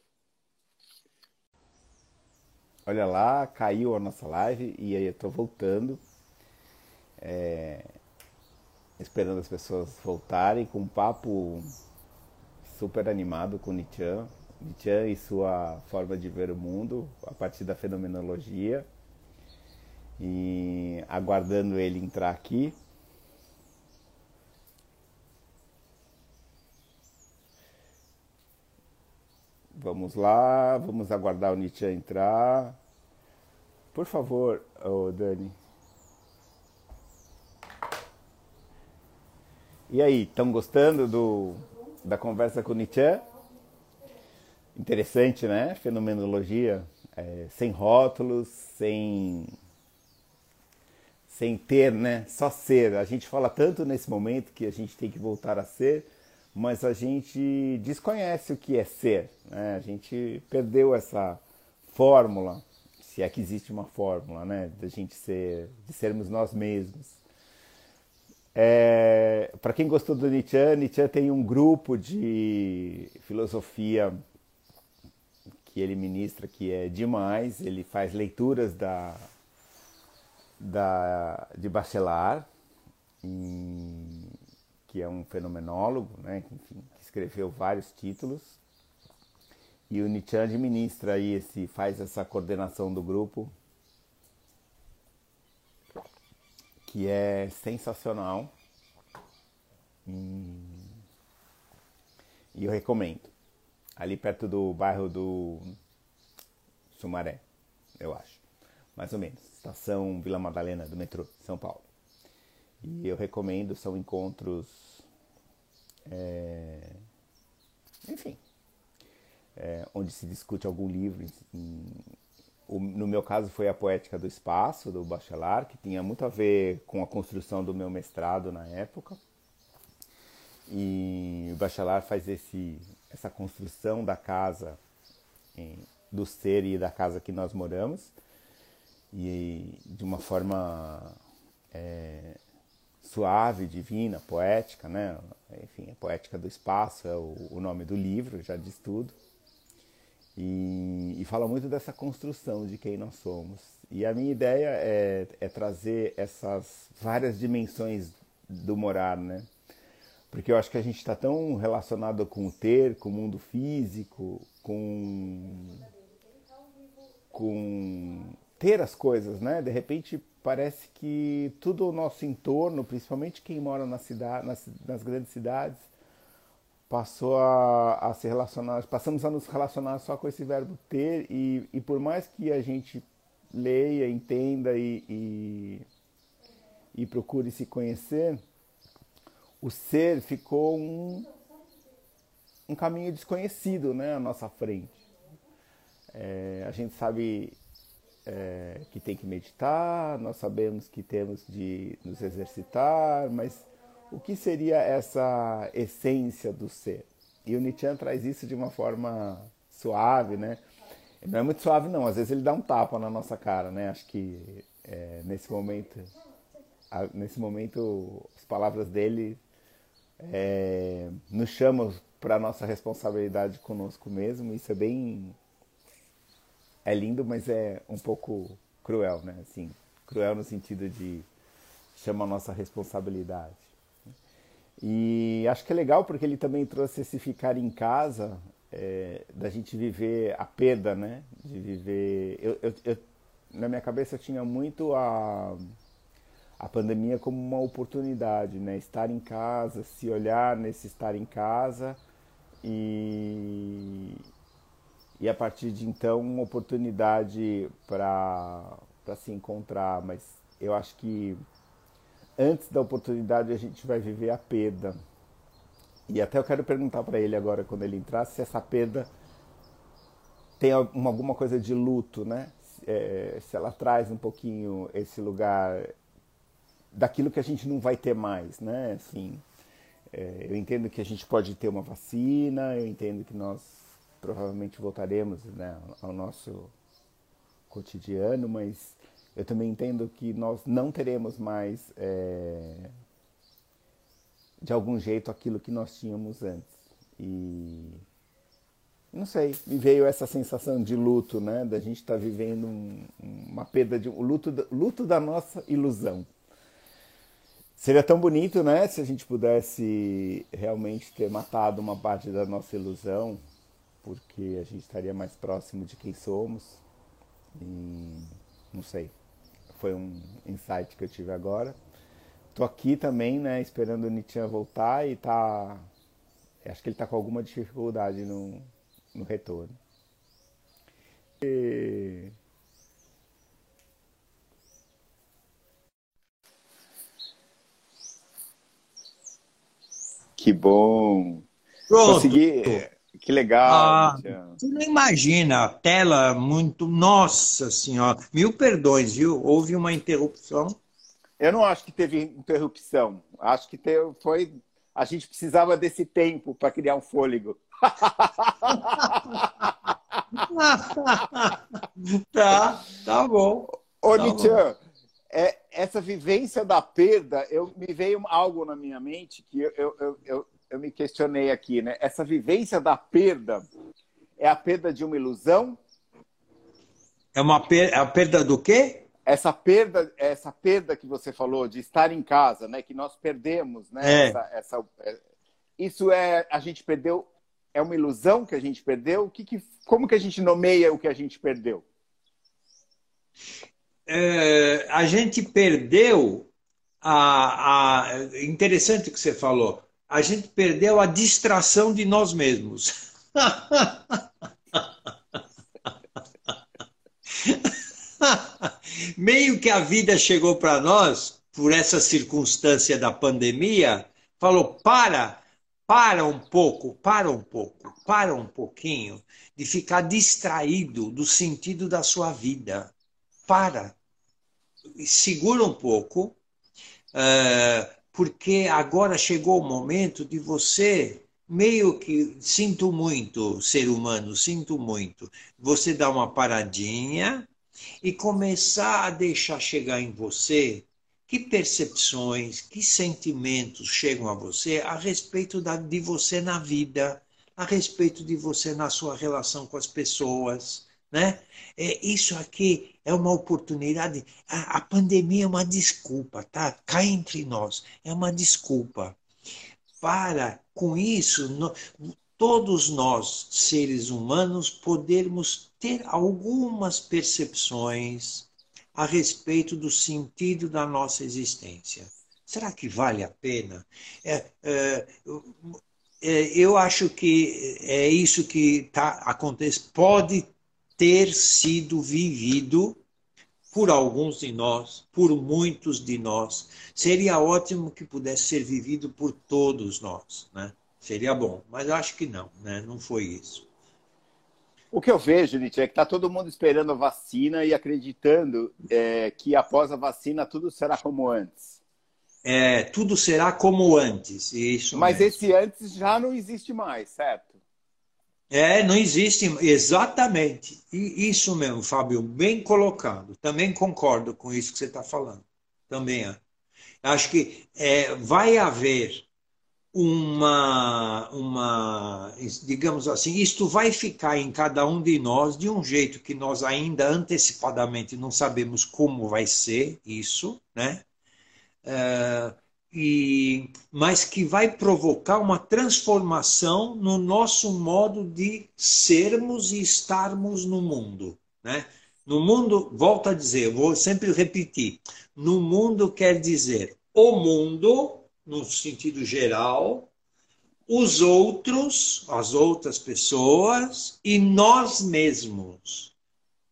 Olha lá, caiu a nossa live e aí eu tô voltando. É, esperando as pessoas voltarem com um papo super animado com Nietzsche. Nietzsche e sua forma de ver o mundo a partir da fenomenologia. E aguardando ele entrar aqui. Vamos lá, vamos aguardar o Nietzsche entrar. Por favor, oh, Dani. E aí, estão gostando do, da conversa com o Nietzsche? Interessante, né? Fenomenologia, é, sem rótulos, sem sem ter, né? Só ser. A gente fala tanto nesse momento que a gente tem que voltar a ser, mas a gente desconhece o que é ser. Né? A gente perdeu essa fórmula, se é que existe uma fórmula, né? De gente ser, de sermos nós mesmos. É, Para quem gostou do Nietzsche, Nietzsche tem um grupo de filosofia que ele ministra que é demais. Ele faz leituras da, da de Bachelard. Que é um fenomenólogo, né, enfim, que escreveu vários títulos. E o Nietzsche administra aí esse, faz essa coordenação do grupo, que é sensacional. E, e eu recomendo. Ali perto do bairro do Sumaré, eu acho. Mais ou menos. Estação Vila Madalena do metrô, São Paulo. E eu recomendo, são encontros. É, enfim, é, onde se discute algum livro. Em, no meu caso foi a Poética do Espaço, do Bachelard, que tinha muito a ver com a construção do meu mestrado na época. E o Bachelard faz esse, essa construção da casa, em, do ser e da casa que nós moramos, e de uma forma é, suave, divina, poética, né? Enfim, a poética do espaço é o, o nome do livro, já diz tudo. E, e, fala muito dessa construção de quem nós somos. E a minha ideia é, é trazer essas várias dimensões do morar, né? Porque eu acho que a gente está tão relacionado com o ter, com o mundo físico, com, com ter as coisas, né? De repente parece que tudo o nosso entorno, principalmente quem mora na cidade, nas, nas grandes cidades, passou a, a, se relacionar, passamos a nos relacionar só com esse verbo ter e, e por mais que a gente leia, entenda e, e, e procure se conhecer, o ser ficou um, um caminho desconhecido né, à nossa frente. É, a gente sabe é, que tem que meditar, nós sabemos que temos de nos exercitar, mas o que seria essa essência do ser? E o Nietzsche traz isso de uma forma suave, né? Não é muito suave não, às vezes ele dá um tapa na nossa cara, né? Acho que é, nesse momento, nesse momento, as palavras dele é, nos chamam para nossa responsabilidade conosco mesmo. Isso é bem, é lindo, mas é um pouco cruel, né? Assim, cruel no sentido de chama a nossa responsabilidade. E acho que é legal porque ele também trouxe esse ficar em casa, é, da gente viver a perda, né? De viver. Eu, eu, eu, na minha cabeça eu tinha muito a, a pandemia como uma oportunidade, né? Estar em casa, se olhar nesse estar em casa e, e a partir de então uma oportunidade para se encontrar. Mas eu acho que antes da oportunidade a gente vai viver a perda. E até eu quero perguntar para ele agora, quando ele entrar, se essa perda tem alguma coisa de luto, né? É, se ela traz um pouquinho esse lugar daquilo que a gente não vai ter mais, né? Assim, é, eu entendo que a gente pode ter uma vacina, eu entendo que nós provavelmente voltaremos né, ao nosso cotidiano, mas eu também entendo que nós não teremos mais, é, de algum jeito, aquilo que nós tínhamos antes. E não sei, me veio essa sensação de luto, né? Da gente estar tá vivendo um, uma perda de um luto, luto da nossa ilusão. Seria tão bonito, né? Se a gente pudesse realmente ter matado uma parte da nossa ilusão, porque a gente estaria mais próximo de quem somos. E não sei foi um insight que eu tive agora. Tô aqui também, né, esperando o Nietzsche voltar e tá. Acho que ele tá com alguma dificuldade no, no retorno. E... Que bom! Pronto. Consegui. Que legal. Ah, você não imagina, a tela muito. Nossa Senhora, mil perdões, viu? Houve uma interrupção. Eu não acho que teve interrupção. Acho que teve, foi. A gente precisava desse tempo para criar um fôlego. tá, tá bom. Ô, tá Nietzsche, é, essa vivência da perda, eu, me veio algo na minha mente que eu, eu, eu, eu me questionei aqui, né? Essa vivência da perda é a perda de uma ilusão? É uma per... é a perda do quê? Essa perda, essa perda que você falou de estar em casa, né? Que nós perdemos, né? É. Essa, essa, é... isso é a gente perdeu é uma ilusão que a gente perdeu? Que, que, como que a gente nomeia o que a gente perdeu? É, a gente perdeu a, a interessante o que você falou a gente perdeu a distração de nós mesmos. Meio que a vida chegou para nós, por essa circunstância da pandemia, falou: para, para um pouco, para um pouco, para um pouquinho de ficar distraído do sentido da sua vida. Para. Segura um pouco. Uh, porque agora chegou o momento de você meio que sinto muito, ser humano, sinto muito. Você dar uma paradinha e começar a deixar chegar em você que percepções, que sentimentos chegam a você a respeito da, de você na vida. a respeito de você na sua relação com as pessoas. Né? É, isso aqui é uma oportunidade. A, a pandemia é uma desculpa, tá? Cá entre nós, é uma desculpa. Para, com isso, no, todos nós, seres humanos, podermos ter algumas percepções a respeito do sentido da nossa existência. Será que vale a pena? É, é, é, eu acho que é isso que tá, acontece. Pode ter sido vivido por alguns de nós, por muitos de nós. Seria ótimo que pudesse ser vivido por todos nós, né? Seria bom, mas acho que não, né? Não foi isso. O que eu vejo, Nietzsche, é que está todo mundo esperando a vacina e acreditando é, que após a vacina tudo será como antes. É, tudo será como antes, isso. Mas mesmo. esse antes já não existe mais, certo? É, não existe, exatamente. E isso mesmo, Fábio, bem colocado. Também concordo com isso que você está falando. Também é. Acho que é, vai haver uma, uma, digamos assim, isto vai ficar em cada um de nós de um jeito que nós ainda antecipadamente não sabemos como vai ser isso, né? Uh, e, mas que vai provocar uma transformação no nosso modo de sermos e estarmos no mundo. Né? No mundo, volto a dizer, vou sempre repetir: no mundo quer dizer o mundo, no sentido geral, os outros, as outras pessoas e nós mesmos.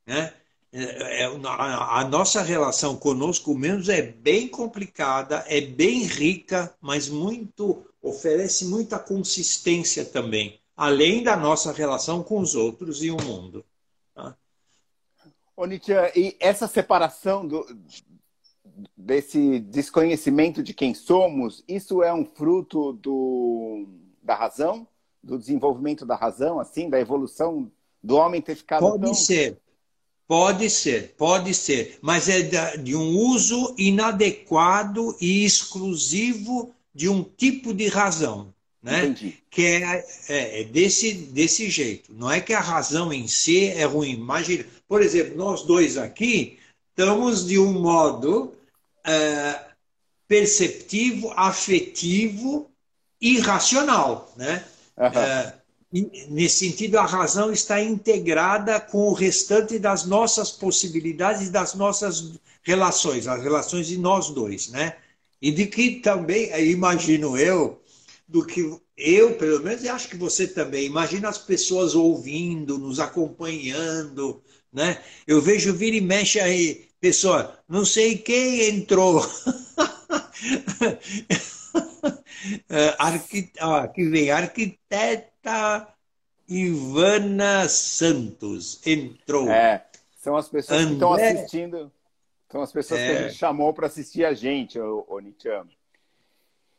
Né? É, é, a nossa relação conosco mesmos é bem complicada, é bem rica, mas muito oferece muita consistência também, além da nossa relação com os outros e o mundo. Tá? Ô, Nietzsche, e essa separação do, desse desconhecimento de quem somos, isso é um fruto do, da razão, do desenvolvimento da razão, assim, da evolução do homem ter ficado Pode tão... ser, Pode ser, pode ser, mas é de um uso inadequado e exclusivo de um tipo de razão, né? Entendi. Que é, é, é, desse, desse jeito. Não é que a razão em si é ruim. Imagina, por exemplo, nós dois aqui estamos de um modo é, perceptivo, afetivo e racional, né? Uhum. Nesse sentido, a razão está integrada com o restante das nossas possibilidades das nossas relações, as relações de nós dois, né? E de que também, imagino eu, do que eu, pelo menos, e acho que você também, imagina as pessoas ouvindo, nos acompanhando, né? Eu vejo vira e mexe aí, pessoa, não sei quem entrou. É, Arquit... Ah, aqui vem arquiteto Marta Ivana Santos entrou. É, são as pessoas André... que estão assistindo. São as pessoas é... que a gente chamou para assistir a gente, o, o Nichan.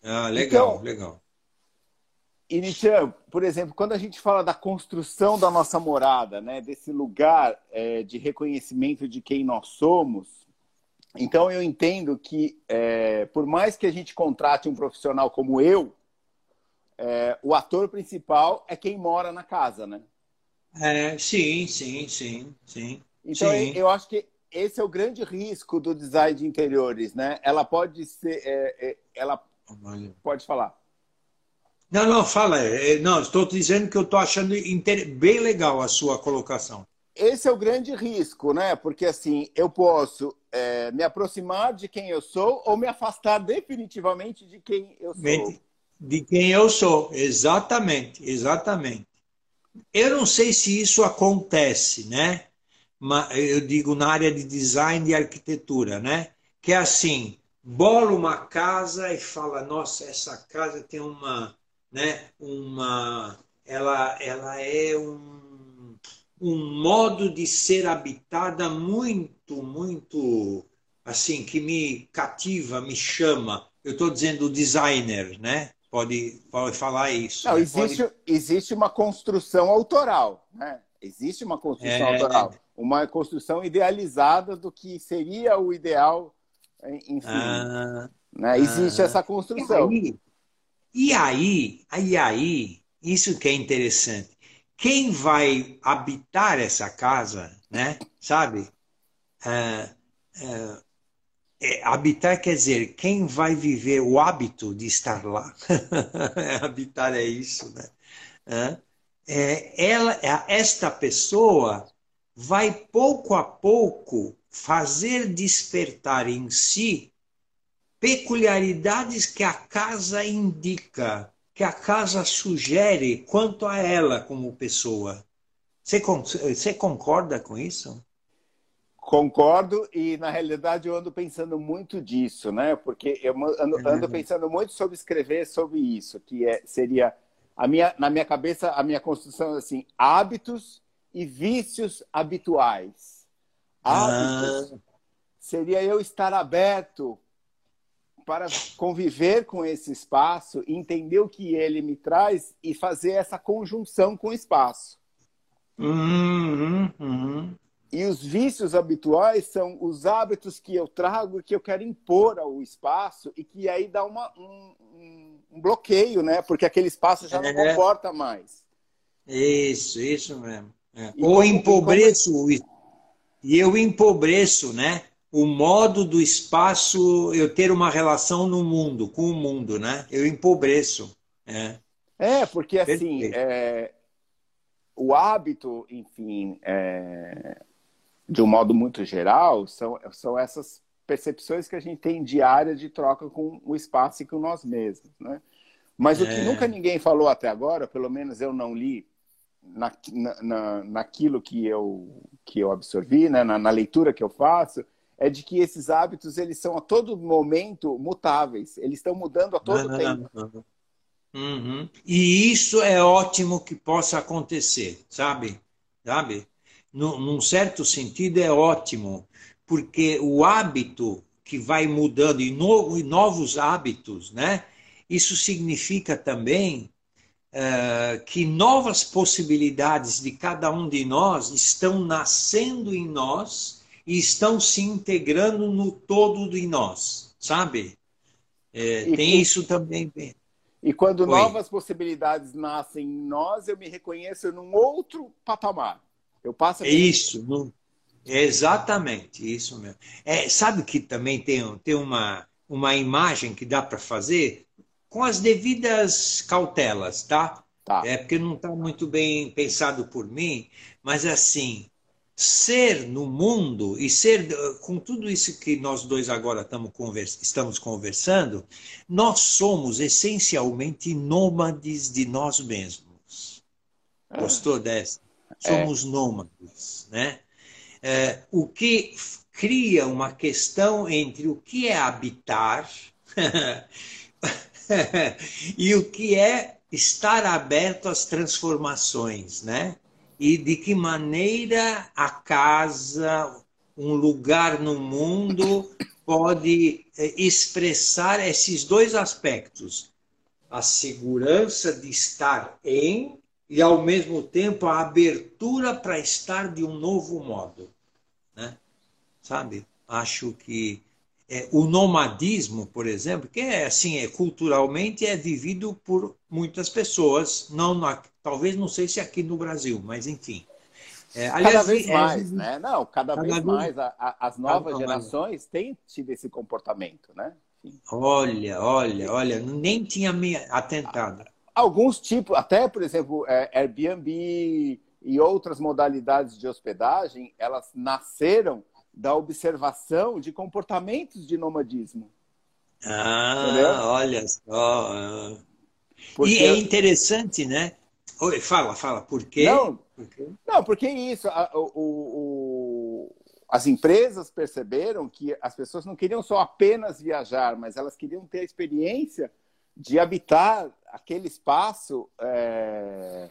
Ah, legal, então, legal. E Nichan, por exemplo, quando a gente fala da construção da nossa morada, né, desse lugar é, de reconhecimento de quem nós somos, então eu entendo que, é, por mais que a gente contrate um profissional como eu, é, o ator principal é quem mora na casa, né? É, sim, sim, sim, sim. Então sim. eu acho que esse é o grande risco do design de interiores, né? Ela pode ser, é, é, ela pode falar. Não, não, fala. É, não, estou dizendo que eu estou achando bem legal a sua colocação. Esse é o grande risco, né? Porque assim, eu posso é, me aproximar de quem eu sou ou me afastar definitivamente de quem eu sou de quem eu sou. Exatamente, exatamente. Eu não sei se isso acontece, né? Eu digo na área de design e arquitetura, né? Que é assim, bola uma casa e fala, nossa, essa casa tem uma, né? Uma, ela, ela é um, um modo de ser habitada muito, muito, assim, que me cativa, me chama. Eu estou dizendo designer, né? Pode, pode falar isso. Não, né? existe, pode... existe uma construção autoral, né? Existe uma construção é... autoral, uma construção idealizada do que seria o ideal, enfim. Ah, né? Existe ah, essa construção. E aí, e aí, aí, isso que é interessante. Quem vai habitar essa casa, né? Sabe? É, é, é, habitar quer dizer quem vai viver o hábito de estar lá. habitar é isso, né? É, ela, esta pessoa vai pouco a pouco fazer despertar em si peculiaridades que a casa indica, que a casa sugere quanto a ela como pessoa. Você, você concorda com isso? Concordo e na realidade eu ando pensando muito disso, né? Porque eu ando, ando pensando muito sobre escrever sobre isso, que é, seria a minha, na minha cabeça a minha construção é assim, hábitos e vícios habituais. Hábitos ah. seria eu estar aberto para conviver com esse espaço, entender o que ele me traz e fazer essa conjunção com o espaço. Uhum, uhum. E os vícios habituais são os hábitos que eu trago e que eu quero impor ao espaço e que aí dá uma, um, um bloqueio, né? Porque aquele espaço já é. não comporta mais. Isso, isso mesmo. É. Ou empobreço, como... e eu empobreço, né? O modo do espaço, eu ter uma relação no mundo, com o mundo, né? Eu empobreço. É, é porque assim, é, o hábito, enfim, é, de um modo muito geral, são, são essas percepções que a gente tem diária de troca com o espaço e com nós mesmos, né? Mas é. o que é. nunca ninguém falou até agora, pelo menos eu não li na, na, naquilo que eu, que eu absorvi, né? na, na leitura que eu faço, é de que esses hábitos eles são a todo momento mutáveis, eles estão mudando a todo não, tempo. Não, não. Uhum. E isso é ótimo que possa acontecer, sabe? Sabe? Num, num certo sentido é ótimo, porque o hábito que vai mudando e, no, e novos hábitos, né? Isso significa também uh, que novas possibilidades de cada um de nós estão nascendo em nós e estão se integrando no todo de nós, sabe? É, tem que... isso também. E quando Oi. novas possibilidades nascem em nós, eu me reconheço num outro patamar. Eu passo. É isso. No... Exatamente, isso mesmo. É, sabe que também tem, tem uma, uma imagem que dá para fazer com as devidas cautelas, tá? tá? É porque não está muito bem pensado por mim, mas assim, ser no mundo e ser com tudo isso que nós dois agora estamos conversando, nós somos essencialmente nômades de nós mesmos. Ah. Gostou dessa? Somos é. nômades, né? é, o que cria uma questão entre o que é habitar e o que é estar aberto às transformações, né? E de que maneira a casa, um lugar no mundo pode é, expressar esses dois aspectos: a segurança de estar em e ao mesmo tempo a abertura para estar de um novo modo né? sabe? Acho que é, o nomadismo, por exemplo, que é assim, é culturalmente é vivido por muitas pessoas, não na, talvez não sei se aqui no Brasil, mas enfim. É, aliás, cada vez é, mais, né? Não, cada, cada vez, vez mais. A, a, as novas gerações mais. têm tido esse comportamento, né? Olha, olha, olha, nem tinha me atentado. Alguns tipos, até, por exemplo, é, Airbnb, e outras modalidades de hospedagem, elas nasceram da observação de comportamentos de nomadismo. Ah, Entendeu? olha só. Porque... E é interessante, né? Oi, fala, fala, por quê? Não, por quê? não porque isso, a, o, o, as empresas perceberam que as pessoas não queriam só apenas viajar, mas elas queriam ter a experiência de habitar aquele espaço é,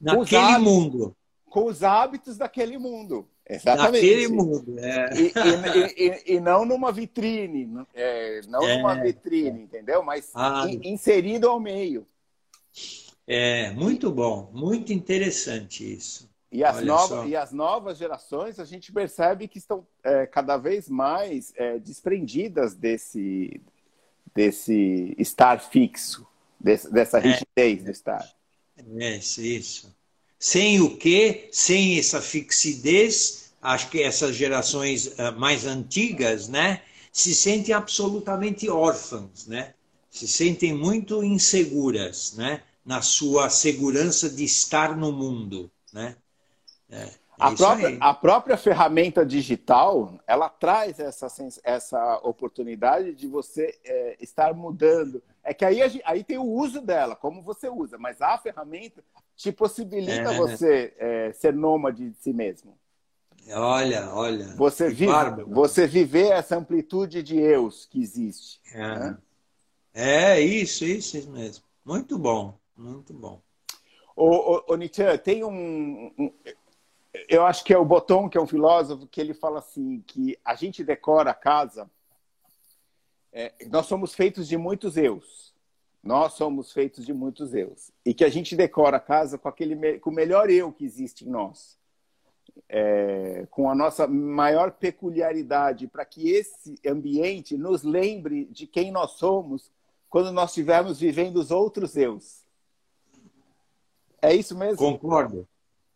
Naquele mundo. Com os hábitos daquele mundo. Exatamente. Naquele mundo, é. E, e, e, e não numa vitrine, é, não é, numa vitrine, entendeu? Mas ah, inserido ao meio. É, muito bom, muito interessante isso. E as, novas, e as novas gerações, a gente percebe que estão é, cada vez mais é, desprendidas desse, desse estar fixo, desse, dessa é. rigidez do estar. É, isso. Sem o que, sem essa fixidez, acho que essas gerações uh, mais antigas, né, se sentem absolutamente órfãs, né? Se sentem muito inseguras, né? Na sua segurança de estar no mundo, né? É, é a, própria, a própria ferramenta digital, ela traz essa, essa oportunidade de você é, estar mudando. É que aí, aí tem o uso dela, como você usa, mas a ferramenta te possibilita é. você é, ser nômade de si mesmo. Olha, olha. Você, vive, você viver essa amplitude de eus que existe. É. Né? é, isso, isso, isso mesmo. Muito bom, muito bom. O, o, o Nietzsche, tem um, um, Eu acho que é o Boton, que é um filósofo, que ele fala assim: que a gente decora a casa. É, nós somos feitos de muitos eus. Nós somos feitos de muitos eus. E que a gente decora a casa com, aquele, com o melhor eu que existe em nós é, com a nossa maior peculiaridade, para que esse ambiente nos lembre de quem nós somos quando nós estivermos vivendo os outros eus. É isso mesmo? Concordo.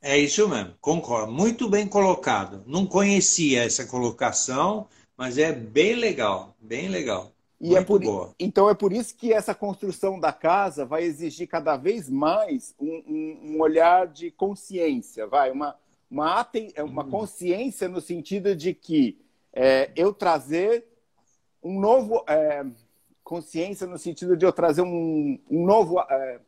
É isso mesmo, concordo. Muito bem colocado. Não conhecia essa colocação, mas é bem legal, bem legal. E é Muito é por, boa. Então é por isso que essa construção da casa vai exigir cada vez mais um, um, um olhar de consciência, vai, uma, uma, aten é uma hum. consciência no sentido de que é, eu trazer um novo. É, consciência no sentido de eu trazer um, um novo. É,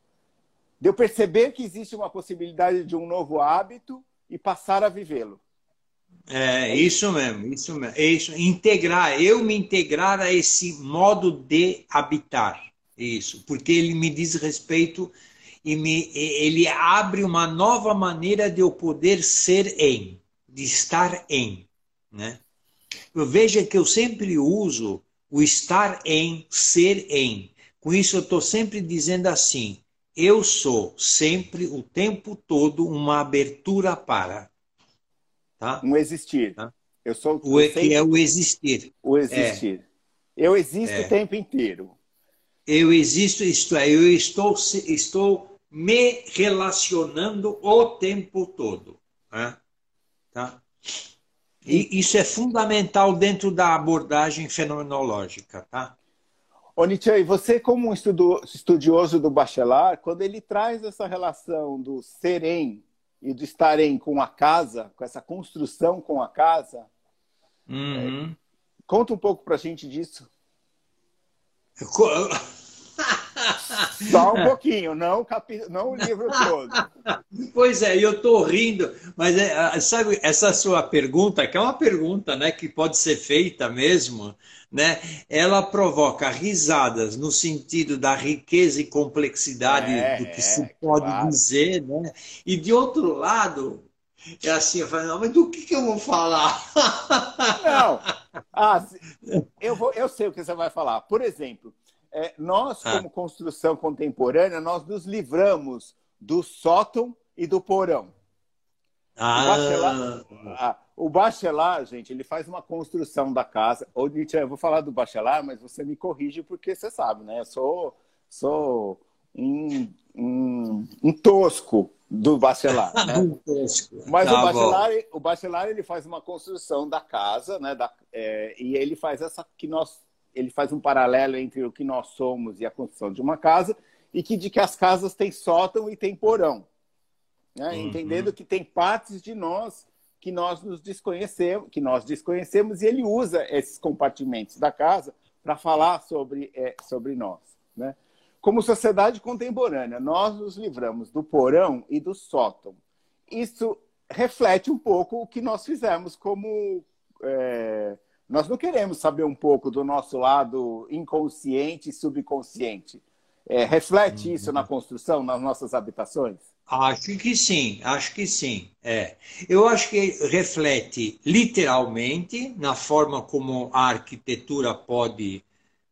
de eu perceber que existe uma possibilidade de um novo hábito e passar a vivê-lo. É, isso mesmo, isso mesmo. É isso, integrar, eu me integrar a esse modo de habitar. Isso, porque ele me diz respeito e me, ele abre uma nova maneira de eu poder ser em, de estar em. Né? Eu veja que eu sempre uso o estar em, ser em. Com isso, eu estou sempre dizendo assim: eu sou sempre, o tempo todo, uma abertura para. Tá? Um existir. Tá? Eu sou o sempre... que é o existir. O existir. É. Eu existo é. o tempo inteiro. Eu existo, isto é, eu estou, estou me relacionando o tempo todo. Né? Tá? E isso é fundamental dentro da abordagem fenomenológica. Tá? Nietzsche, você como um estudioso do Bachelard, quando ele traz essa relação do serem e do estarem com a casa, com essa construção com a casa, uhum. é, conta um pouco para a gente disso. Só um pouquinho, não, capi... não o livro todo. Pois é, eu estou rindo, mas é, sabe, essa sua pergunta, que é uma pergunta né, que pode ser feita mesmo, né, ela provoca risadas no sentido da riqueza e complexidade é, do que se é, pode claro. dizer, né? e de outro lado, é assim, eu falo, não, mas do que, que eu vou falar? Não, ah, eu, vou, eu sei o que você vai falar. Por exemplo, é, nós, ah. como construção contemporânea, nós nos livramos do sótão e do porão. Ah. O, Bachelard, ah, o Bachelard, gente, ele faz uma construção da casa. Ou, Nietzsche, eu vou falar do Bachelard, mas você me corrige porque você sabe, né? Eu sou, sou um, um, um tosco do Bachelard. Né? Mas tá o, Bachelard, o Bachelard ele faz uma construção da casa, né? Da, é, e ele faz essa que nós ele faz um paralelo entre o que nós somos e a construção de uma casa, e que de que as casas têm sótão e têm porão. Né? Uhum. Entendendo que tem partes de nós que nós nos desconhecemos, que nós desconhecemos, e ele usa esses compartimentos da casa para falar sobre, é, sobre nós. Né? Como sociedade contemporânea, nós nos livramos do porão e do sótão. Isso reflete um pouco o que nós fizemos como é, nós não queremos saber um pouco do nosso lado inconsciente e subconsciente. É, reflete isso na construção, nas nossas habitações? Acho que sim, acho que sim. É. Eu acho que reflete literalmente na forma como a arquitetura pode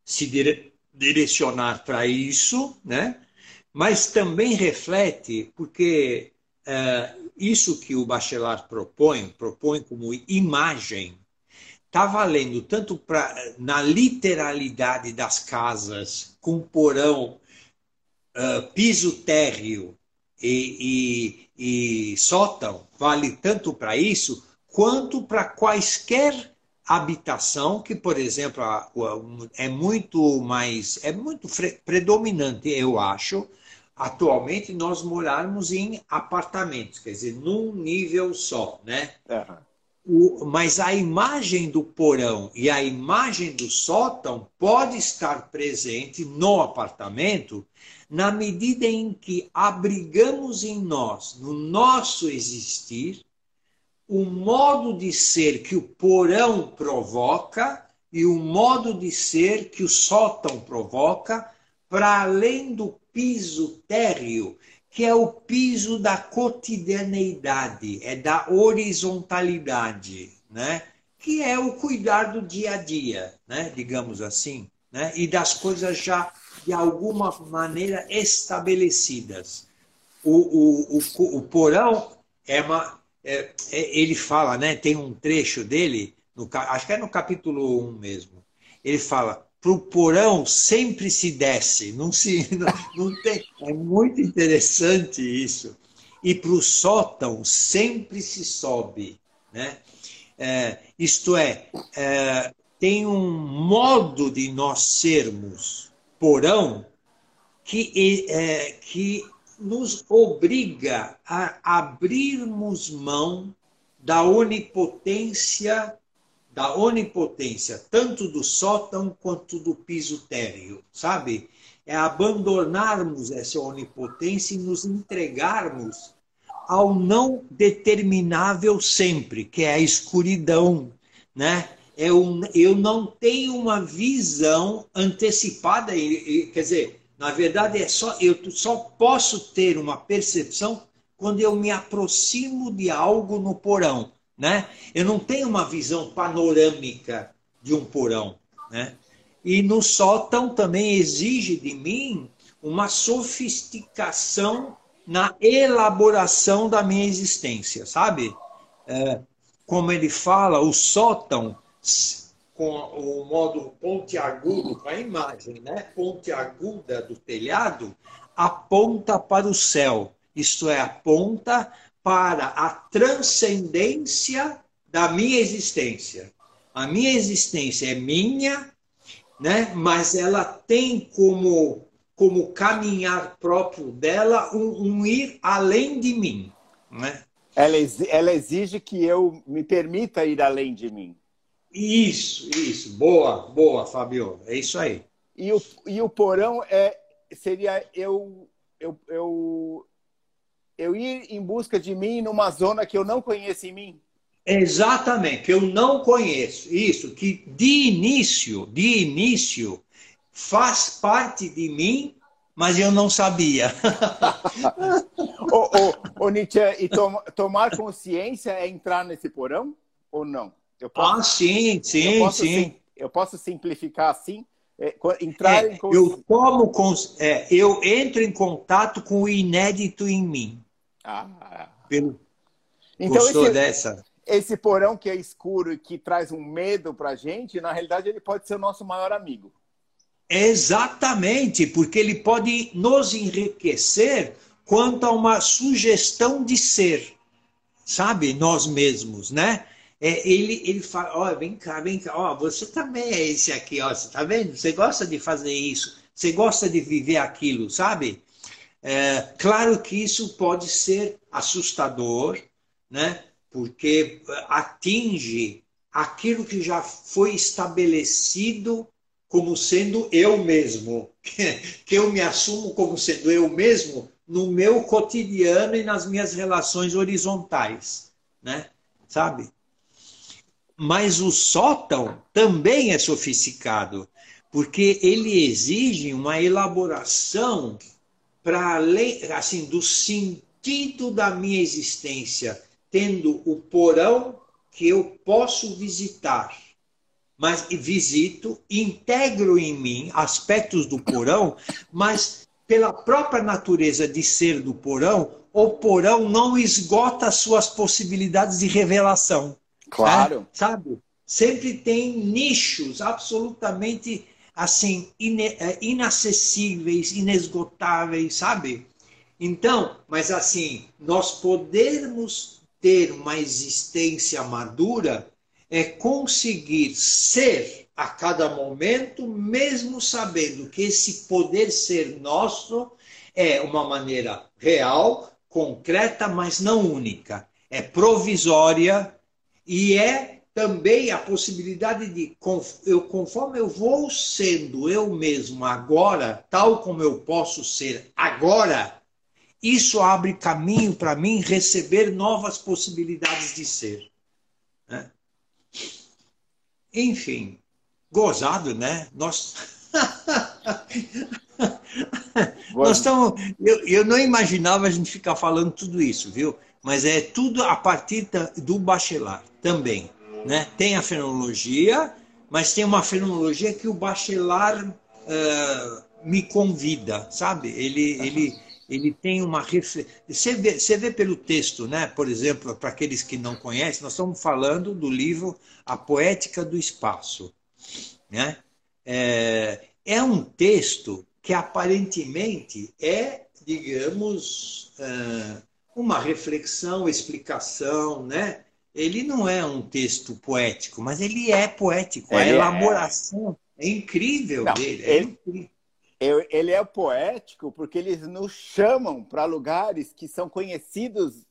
se dire direcionar para isso, né? mas também reflete porque é, isso que o Bachelard propõe, propõe como imagem está valendo tanto pra, na literalidade das casas, com porão, uh, piso térreo e, e, e sótão vale tanto para isso quanto para quaisquer habitação que, por exemplo, é muito mais é muito predominante, eu acho, atualmente nós morarmos em apartamentos, quer dizer, num nível só, né? Uhum. O, mas a imagem do porão e a imagem do sótão pode estar presente no apartamento na medida em que abrigamos em nós, no nosso existir, o modo de ser que o porão provoca e o modo de ser que o sótão provoca, para além do piso térreo, que é o piso da cotidianeidade, é da horizontalidade, né? que é o cuidar do dia a dia, né? digamos assim, né? e das coisas já de alguma maneira estabelecidas. O, o, o, o porão é uma. É, é, ele fala, né? Tem um trecho dele, no, acho que é no capítulo 1 mesmo. Ele fala: para o porão sempre se desce, não se não, não tem. É muito interessante isso. E para o sótão sempre se sobe, né? É, isto é, é, tem um modo de nós sermos porão que, é, que nos obriga a abrirmos mão da onipotência da onipotência, tanto do sótão quanto do piso térreo, sabe? É abandonarmos essa onipotência e nos entregarmos ao não determinável sempre, que é a escuridão, né? É um, eu não tenho uma visão antecipada, quer dizer, na verdade é só eu só posso ter uma percepção quando eu me aproximo de algo no porão né? Eu não tenho uma visão panorâmica de um porão, né? E no sótão também exige de mim uma sofisticação na elaboração da minha existência, sabe? É, como ele fala, o sótão com o modo pontiagudo, com a imagem, né? Pontiaguda do telhado, aponta para o céu. Isto é, aponta para a transcendência da minha existência. A minha existência é minha, né? mas ela tem como, como caminhar próprio dela um, um ir além de mim. Né? Ela, ela exige que eu me permita ir além de mim. Isso, isso. Boa, boa, Fabio. É isso aí. E o, e o porão é, seria eu, eu, eu eu ir em busca de mim numa zona que eu não conheço em mim? Exatamente, que eu não conheço. Isso, que de início, de início, faz parte de mim, mas eu não sabia. ô, ô, ô, Nietzsche, e tom, tomar consciência é entrar nesse porão ou não? Posso, ah, sim, sim, eu sim. sim. Eu posso simplificar assim? É, entrar é, em eu tomo, é, eu entro em contato com o inédito em mim. Ah. Pelo... Então, Gostou esse, dessa? Esse porão que é escuro e que traz um medo para gente, na realidade, ele pode ser o nosso maior amigo. Exatamente, porque ele pode nos enriquecer quanto a uma sugestão de ser, sabe? Nós mesmos, né? É, ele, ele fala, ó, oh, vem cá, vem cá, ó, oh, você também é esse aqui, ó, você tá vendo? Você gosta de fazer isso, você gosta de viver aquilo, sabe? É, claro que isso pode ser assustador, né? porque atinge aquilo que já foi estabelecido como sendo eu mesmo, que eu me assumo como sendo eu mesmo no meu cotidiano e nas minhas relações horizontais, né? Sabe? Mas o sótão também é sofisticado, porque ele exige uma elaboração para além assim do sentido da minha existência, tendo o porão que eu posso visitar. Mas visito, integro em mim aspectos do porão, mas pela própria natureza de ser do porão, o porão não esgota as suas possibilidades de revelação. Claro. Né? Sabe? Sempre tem nichos absolutamente assim, é, inacessíveis, inesgotáveis, sabe? Então, mas assim, nós podermos ter uma existência madura é conseguir ser a cada momento, mesmo sabendo que esse poder ser nosso é uma maneira real, concreta, mas não única. É provisória e é também a possibilidade de, eu, conforme eu vou sendo eu mesmo agora, tal como eu posso ser agora, isso abre caminho para mim receber novas possibilidades de ser. Né? Enfim, gozado, né? Nós. Nós estamos. Eu, eu não imaginava a gente ficar falando tudo isso, viu? Mas é tudo a partir do bachelar também. Né? Tem a fenomenologia, mas tem uma fenomenologia que o bachelar uh, me convida, sabe? Ele, ele, ele tem uma reflexão. Você vê, você vê pelo texto, né? por exemplo, para aqueles que não conhecem, nós estamos falando do livro A Poética do Espaço. Né? É, é um texto que aparentemente é, digamos, é, uma reflexão, explicação, né? Ele não é um texto poético, mas ele é poético. Ele a é. elaboração é, é incrível não, dele. É ele, incrível ele é poético porque eles nos chamam para lugares que são conhecidos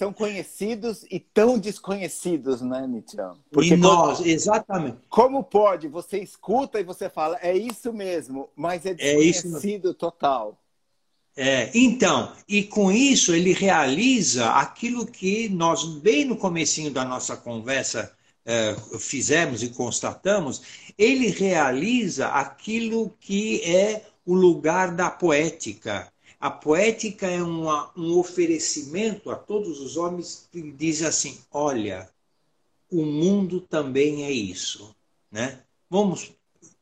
são conhecidos e tão desconhecidos, né, Nietzsche? Porque e nós, como, exatamente. Como pode? Você escuta e você fala, é isso mesmo, mas é desconhecido é total. É, então, e com isso ele realiza aquilo que nós, bem no comecinho da nossa conversa, é, fizemos e constatamos, ele realiza aquilo que é o lugar da poética. A poética é uma, um oferecimento a todos os homens que diz assim: olha, o mundo também é isso, né? Vamos,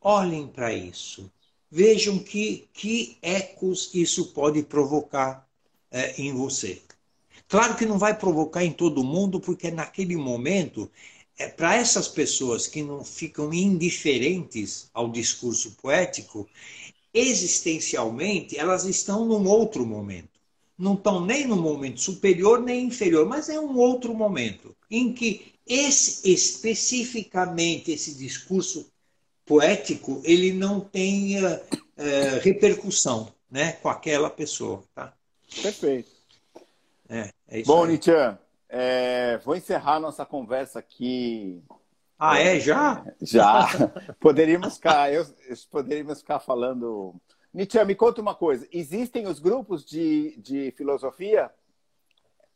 olhem para isso, vejam que, que ecos isso pode provocar é, em você. Claro que não vai provocar em todo mundo, porque naquele momento é, para essas pessoas que não ficam indiferentes ao discurso poético, existencialmente elas estão num outro momento. Não estão nem no momento superior nem inferior, mas é um outro momento em que esse especificamente esse discurso poético ele não tenha uh, repercussão, né, com aquela pessoa, tá? Perfeito. É, é Bom. Nietzsche, é, vou encerrar nossa conversa aqui. Ah, é? Já? Já. poderíamos ficar, eu, poderíamos ficar falando. Nietzsche, me conta uma coisa. Existem os grupos de, de filosofia?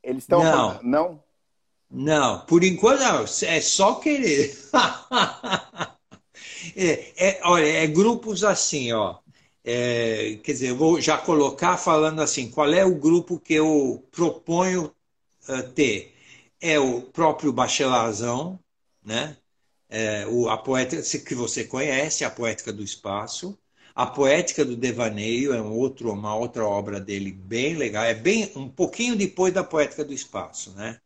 Eles estão. Não. Não? Não, por enquanto não. É só querer. é, é, olha, é grupos assim, ó. É, quer dizer, eu vou já colocar falando assim, qual é o grupo que eu proponho ter é o próprio Bachelarzão, né? É, o, a poética que você conhece, a poética do espaço, a poética do devaneio é um outro, uma outra obra dele bem legal, é bem um pouquinho depois da poética do espaço, né?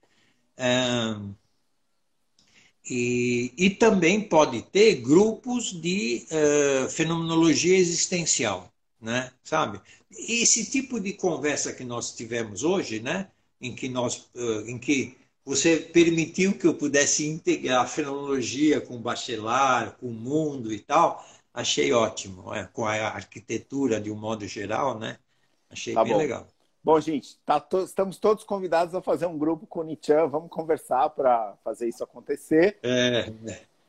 E, e, também pode ter grupos de uh, fenomenologia existencial, né? Sabe? Esse tipo de conversa que nós tivemos hoje, né? em que nós, em que você permitiu que eu pudesse integrar a fenomenologia com o bachelar, com o mundo e tal, achei ótimo, é, com a arquitetura de um modo geral, né? Achei tá bem bom. legal. Bom, gente, tá to estamos todos convidados a fazer um grupo com o Nietzsche. Vamos conversar para fazer isso acontecer. É,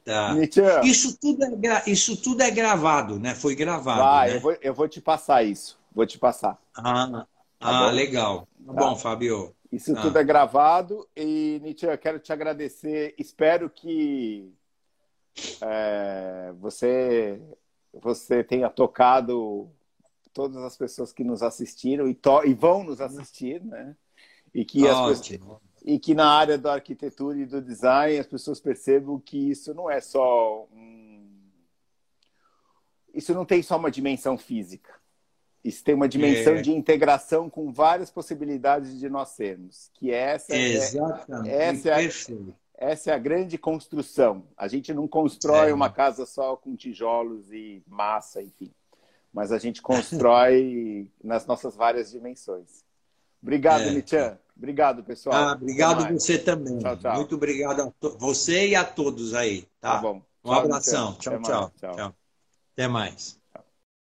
tá. Nietzsche. Isso tudo é, isso tudo é gravado, né? Foi gravado. Vai, né? eu, vou, eu vou te passar isso. Vou te passar. Ah, tá ah legal. Tá bom, Fábio. Isso ah. tudo é gravado e, Nietzsche, eu quero te agradecer. Espero que é, você, você tenha tocado todas as pessoas que nos assistiram e, to e vão nos assistir, né? E que, as pessoas, e que na área da arquitetura e do design as pessoas percebam que isso não é só um... Isso não tem só uma dimensão física. Isso tem uma dimensão é. de integração com várias possibilidades de nós sermos. Que essa é, Exatamente. É, essa, é a, essa é a grande construção. A gente não constrói é. uma casa só com tijolos e massa, enfim. Mas a gente constrói nas nossas várias dimensões. Obrigado, é. Michan. Obrigado, pessoal. Ah, obrigado você também. Tchau, tchau. Muito obrigado a você e a todos aí. Tá, tá bom. Um tchau, abração. Tchau, tchau, tchau. Até mais.